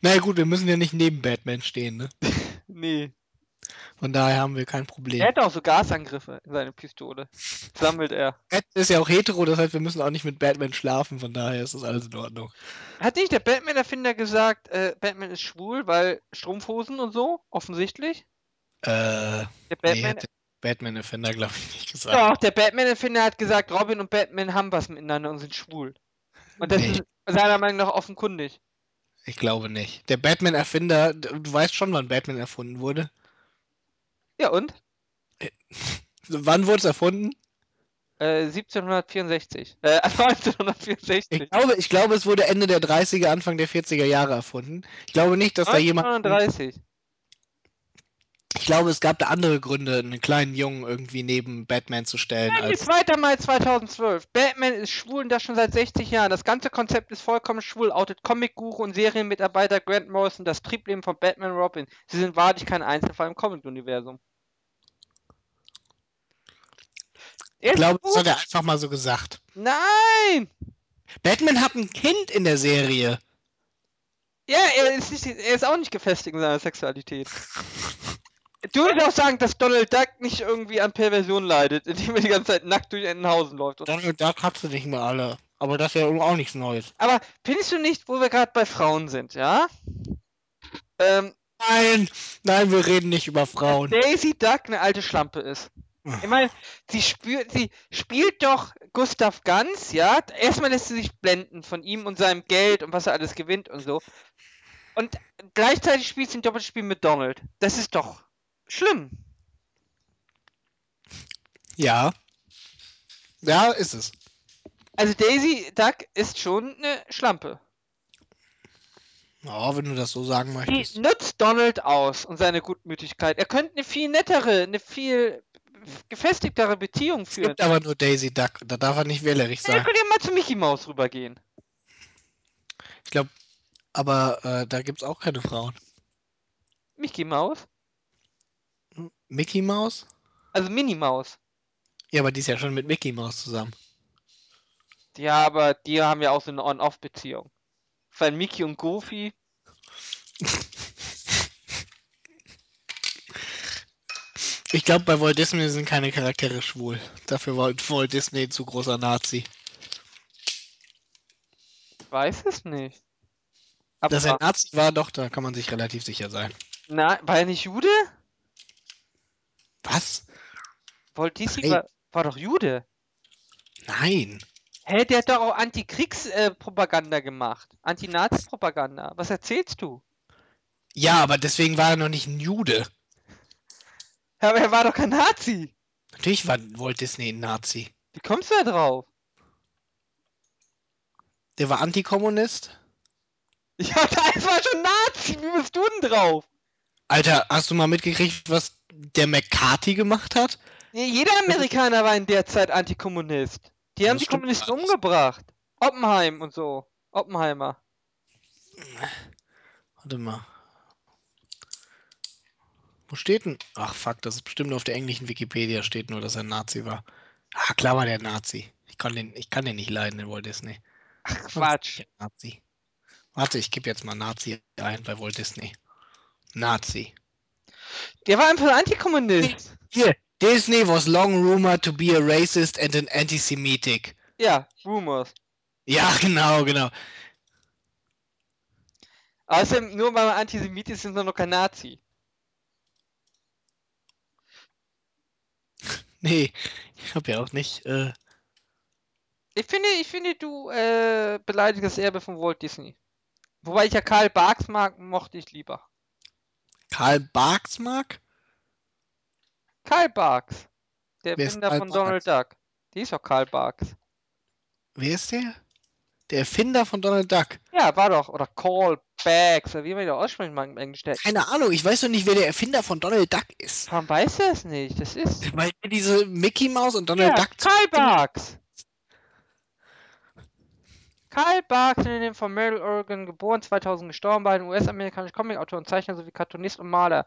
Na gut, wir müssen ja nicht neben Batman stehen, ne? Nee. Von daher haben wir kein Er Problem. hätte auch so Gasangriffe in seine Pistole. Sammelt er. Batman ist ja auch hetero, das heißt, wir müssen auch nicht mit Batman schlafen, von daher ist das alles in Ordnung. Hat nicht der Batman-Erfinder gesagt, äh, Batman ist schwul, weil Strumpfhosen und so? Offensichtlich. Äh, Der nee, Batman. hat der Batman-Erfinder, glaube ich, nicht gesagt. Doch, der Batman-Erfinder hat gesagt, Robin und Batman haben was miteinander und sind schwul. Und das Nee. ist seiner Meinung nach offenkundig. Ich glaube nicht. Der Batman-Erfinder, du du weißt schon, wann Batman erfunden wurde. Ja, und? Wann wurde es erfunden? Äh, 1764. Äh, 1964. Ich glaube, ich glaube, es wurde Ende der 30er, Anfang der 40er Jahre erfunden. Ich glaube nicht, dass da jemand. 1939. Ich glaube, es gab da andere Gründe, einen kleinen Jungen irgendwie neben Batman zu stellen. Nein, Als, 2. Mai 2012. Batman ist schwul und das schon seit 60 Jahren. Das ganze Konzept ist vollkommen schwul, outet Comic-Guru und Serienmitarbeiter Grant Morrison das Triebleben von Batman und Robin. Sie sind wahrlich kein Einzelfall im Comic-Universum. Er ich glaube, das hat er einfach mal so gesagt. Nein! Batman hat ein Kind in der Serie. Ja, er ist, nicht, er ist auch nicht gefestigt in seiner Sexualität. Du würdest auch sagen, dass Donald Duck nicht irgendwie an Perversion leidet, indem er die ganze Zeit nackt durch Entenhausen läuft. Donald Duck hat sie nicht mehr alle. Aber das ist ja auch nichts Neues. Aber findest du nicht, wo wir gerade bei Frauen sind, ja? Ähm, Nein, nein, wir reden nicht über Frauen. Daisy Duck eine alte Schlampe ist. Ich meine, sie, spürt, sie spielt doch Gustav Ganz, ja? Erstmal lässt sie sich blenden von ihm und seinem Geld und was er alles gewinnt und so. Und gleichzeitig spielt sie ein Doppelspiel mit Donald. Das ist doch schlimm. Ja. Ja, ist es. Also Daisy Duck ist schon eine Schlampe. Ja, wenn du das so sagen Die möchtest. nutzt Donald aus und seine Gutmütigkeit. Er könnte eine viel nettere, eine viel gefestigtere Beziehung Es führen. gibt aber nur Daisy Duck. Da darf er nicht wählerisch Ja, ihr sein. könnt ja mal zu Mickey Mouse rübergehen. Ich glaube, aber äh, da gibt es auch keine Frauen. Mickey Mouse? Mickey Mouse? Also Minnie Maus. Ja, aber die ist ja schon mit Mickey Mouse zusammen. Ja, aber die haben ja auch so eine On-Off-Beziehung. Weil Mickey und Goofy. Ich glaube, bei Walt Disney sind keine Charaktere schwul. Dafür war Walt Disney zu großer Nazi. Weiß es nicht. Aber Dass er Nazi war, doch, da kann man sich relativ sicher sein. na, war er nicht Jude? Was? Walt Disney Nein. war, war doch Jude. Nein. Hä, der hat doch auch Antikriegspropaganda gemacht. Anti-Nazi-Propaganda. Was erzählst du? Ja, aber deswegen war er noch nicht ein Jude. Aber er war doch kein Nazi. Natürlich war Walt Disney ein Nazi. Wie kommst du da drauf? Der war Antikommunist. Ja, das war schon Nazi. Wie bist du denn drauf? Alter, hast du mal mitgekriegt, was der McCarthy gemacht hat? Ja, Jeder Amerikaner war in der Zeit Antikommunist. Die haben Das die Kommunisten alles. umgebracht. Oppenheim und so. Oppenheimer. Warte mal. Wo steht denn? Ach fuck, das ist bestimmt auf der englischen Wikipedia steht nur, dass er ein Nazi war. Ah, klar war der Nazi. Ich kann den, ich kann den nicht leiden, den Walt Disney. Ach, Quatsch. Nazi. Warte, ich gebe jetzt mal Nazi ein bei Walt Disney. Nazi. Der war einfach ein Antikommunist. Hier, Disney was long rumored to be a racist and an anti-Semitic. Ja, Rumors. Ja, genau, genau. Außerdem, nur weil man Antisemit ist, ist man noch kein Nazi. Nee, ich habe ja auch nicht. Äh, Ich finde, ich finde, du äh, beleidigst das Erbe von Walt Disney. Wobei ich ja Karl Barks mag, mochte ich lieber. Karl Barks mag? Karl Barks. Der Wer Erfinder von Donald Duck. Die ist doch Karl Barks. Wer ist der? Der Erfinder von Donald Duck. Ja, war doch. Oder Call Barks. Oder wie man ihn aussprechen mag im Englischen. Keine Ahnung, ich weiß doch nicht, wer der Erfinder von Donald Duck ist. warum weiß er es nicht? Das ist. Weil diese Mickey Mouse und Ja, Donald Duck. Karl Barks. Karl Barks, von Merrill, Oregon, geboren, 2000 gestorben, war ein US-amerikanischer Comicautor und Zeichner sowie Cartoonist und Maler,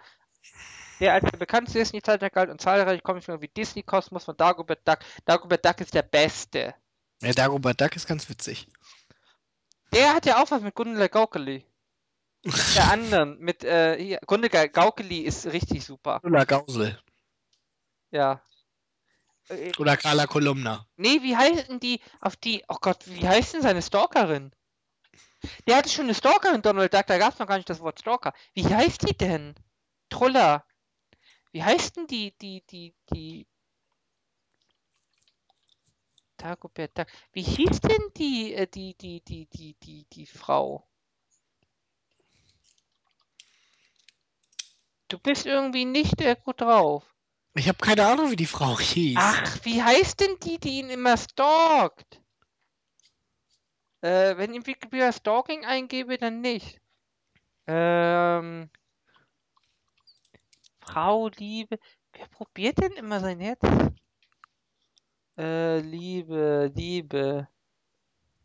der als der bekannteste Disney-Zeichner galt und zahlreiche Comicfilme wie Disney Kosmos von Dagobert Duck. Dagobert Duck ist der Beste. Ja, Dagobert Duck ist ganz witzig. Der hat ja auch was mit Gundula Gaukeli. der anderen, mit, äh, hier, Grunde Gaukeli ist richtig super. Ulla Gausel. Ja. Äh, Oder Carla Kolumna. nee, wie heißen die, auf die, oh Gott, wie heißt denn seine Stalkerin? Der hatte schon eine Stalkerin, Donald Duck, da gab es noch gar nicht das Wort Stalker. Wie heißt die denn? Truller. Wie heißt denn die, die, die, die, Dagobert Duck. Wie hieß denn die, äh, die, die, die, die, die, die Frau? Du bist irgendwie nicht äh, gut drauf. Ich habe keine Ahnung, wie die Frau hieß. Ach, wie heißt denn die, die ihn immer stalkt? Äh, wenn ich Wikipedia Stalking eingebe, dann nicht. Ähm. Frau Liebe. Wer probiert denn immer sein Herz? Äh, Liebe, Liebe.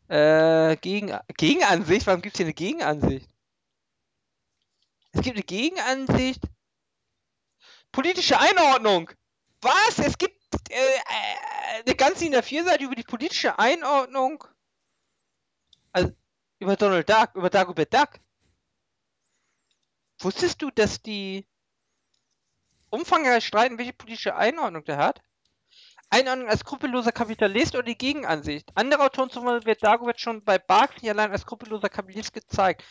Äh, Gegen, Gegenansicht? Warum gibt es hier eine Gegenansicht? Es gibt eine Gegenansicht. Politische Einordnung. Was? Es gibt äh, äh, eine ganze in der Vierseite über die politische Einordnung. Also, über Donald Duck, über Dagobert Duck. Wusstest du, dass die umfangreich streiten, welche politische Einordnung der hat? Einordnung als skrupelloser Kapitalist oder die Gegenansicht? Andere Autoren zufolge wird Dagobert schon bei Barclay allein als skrupelloser Kapitalist gezeigt.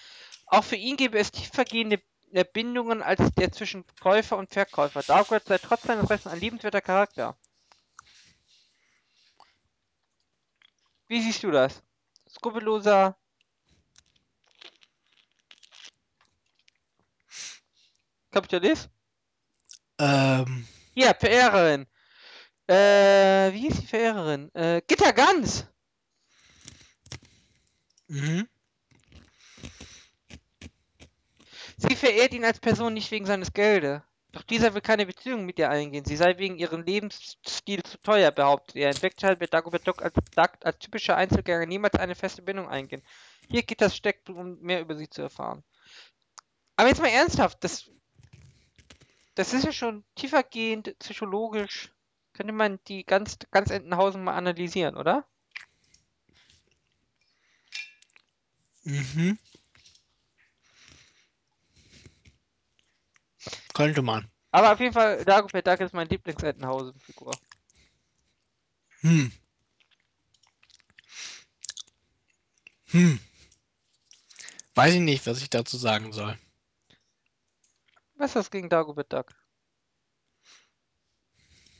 Auch für ihn gäbe es tiefergehende Bindungen als der zwischen Käufer und Verkäufer. Dagobert sei trotz seines Rechts ein liebenswerter Charakter. Wie siehst du das? Skrupelloser Kapitalist? Ähm, Ja, Verehrerin. Äh, wie hieß die Verehrerin? Äh, Gitter Gans. mhm. Sie verehrt ihn als Person nicht wegen seines Geldes. Doch dieser will keine Beziehung mit ihr eingehen. Sie sei wegen ihrem Lebensstil zu teuer, behauptet er. In Wirklichkeit wird Dagobert Duck als, als typischer Einzelgänger niemals eine feste Bindung eingehen. Hier geht das Steck, um mehr über sie zu erfahren. Aber jetzt mal ernsthaft, das, das ist ja schon tiefergehend, psychologisch. Könnte man die ganz, ganz Entenhausen mal analysieren, oder? Mhm. Könnte man. Aber auf jeden Fall, Dagobert Duck ist meine Lieblings-Entenhausen-Figur. Hm. Hm. Weiß ich nicht, was ich dazu sagen soll. Was ist das gegen Dagobert Duck?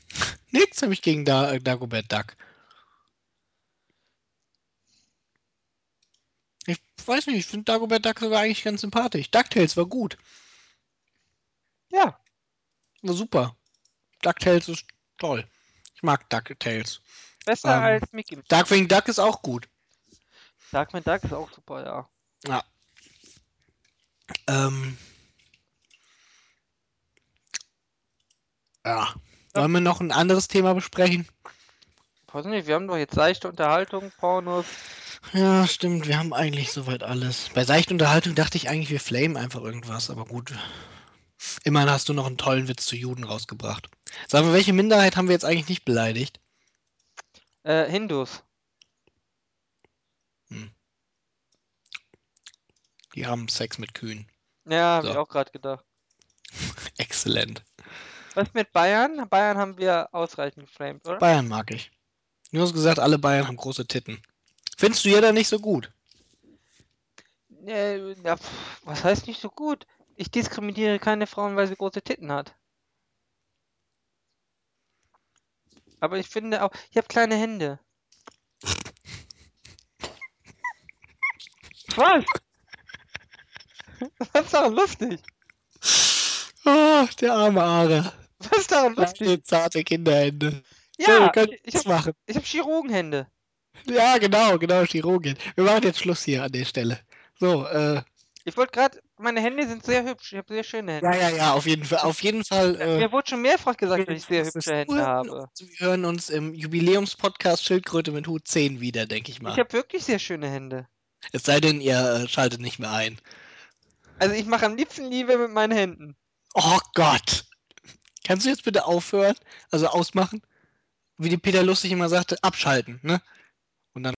Nichts habe ich gegen da äh, Dagobert Duck. Ich weiß nicht, ich finde Dagobert Duck sogar eigentlich ganz sympathisch. DuckTales war gut. Ja, super. DuckTales ist toll. Ich mag DuckTales. besser Ähm, als Mickey. Darkwing Duck ist auch gut. Darkwing Duck ist auch super, ja. Ja. Ähm. Ja. Wollen wir noch ein anderes Thema besprechen? Weiß nicht, wir haben doch jetzt seichte Unterhaltung, Pornos. Ja, stimmt. Wir haben eigentlich soweit alles. Bei seichten Unterhaltung dachte ich eigentlich, wir flamen einfach irgendwas, aber gut. Immerhin hast du noch einen tollen Witz zu Juden rausgebracht. Sag mal, welche Minderheit haben wir jetzt eigentlich nicht beleidigt? Äh, Hindus. Die haben Sex mit Kühen. Ja, habe ich So. auch gerade gedacht. Exzellent. Was mit Bayern? Bayern haben wir ausreichend geframed, oder? Bayern mag ich. Du hast gesagt, alle Bayern haben große Titten. Findest du ja da nicht so gut? Äh, pff, was heißt nicht so gut? Ich diskriminiere keine Frauen, weil sie große Titten hat. Aber ich finde auch, ich habe kleine Hände. Was? Was ist daran lustig? Oh, der arme Are. Was ist daran lustig? Kleine, zarte Kinderhände. so, Ja, können ich, ich habe machen. ich hab Chirurgenhände. Ja, genau, genau, Chirurgin. Wir machen jetzt Schluss hier an der Stelle. So, äh, Ich wollte gerade, meine Hände sind sehr hübsch. Ich habe sehr schöne Hände. ja, ja, ja, auf jeden Fall, auf jeden Fall. Äh, Mir wurde schon mehrfach gesagt, dass ich sehr hübsche Hände Zuhören habe. Wir hören uns im Jubiläumspodcast Schildkröte mit Hut 10 wieder, denke ich mal. Ich habe wirklich sehr schöne Hände. es sei denn, ihr äh, schaltet nicht mehr ein. Also ich mache am liebsten Liebe mit meinen Händen. Oh Gott! Kannst du jetzt bitte aufhören? Also ausmachen? Wie die Peter Lustig immer sagte, abschalten, ne?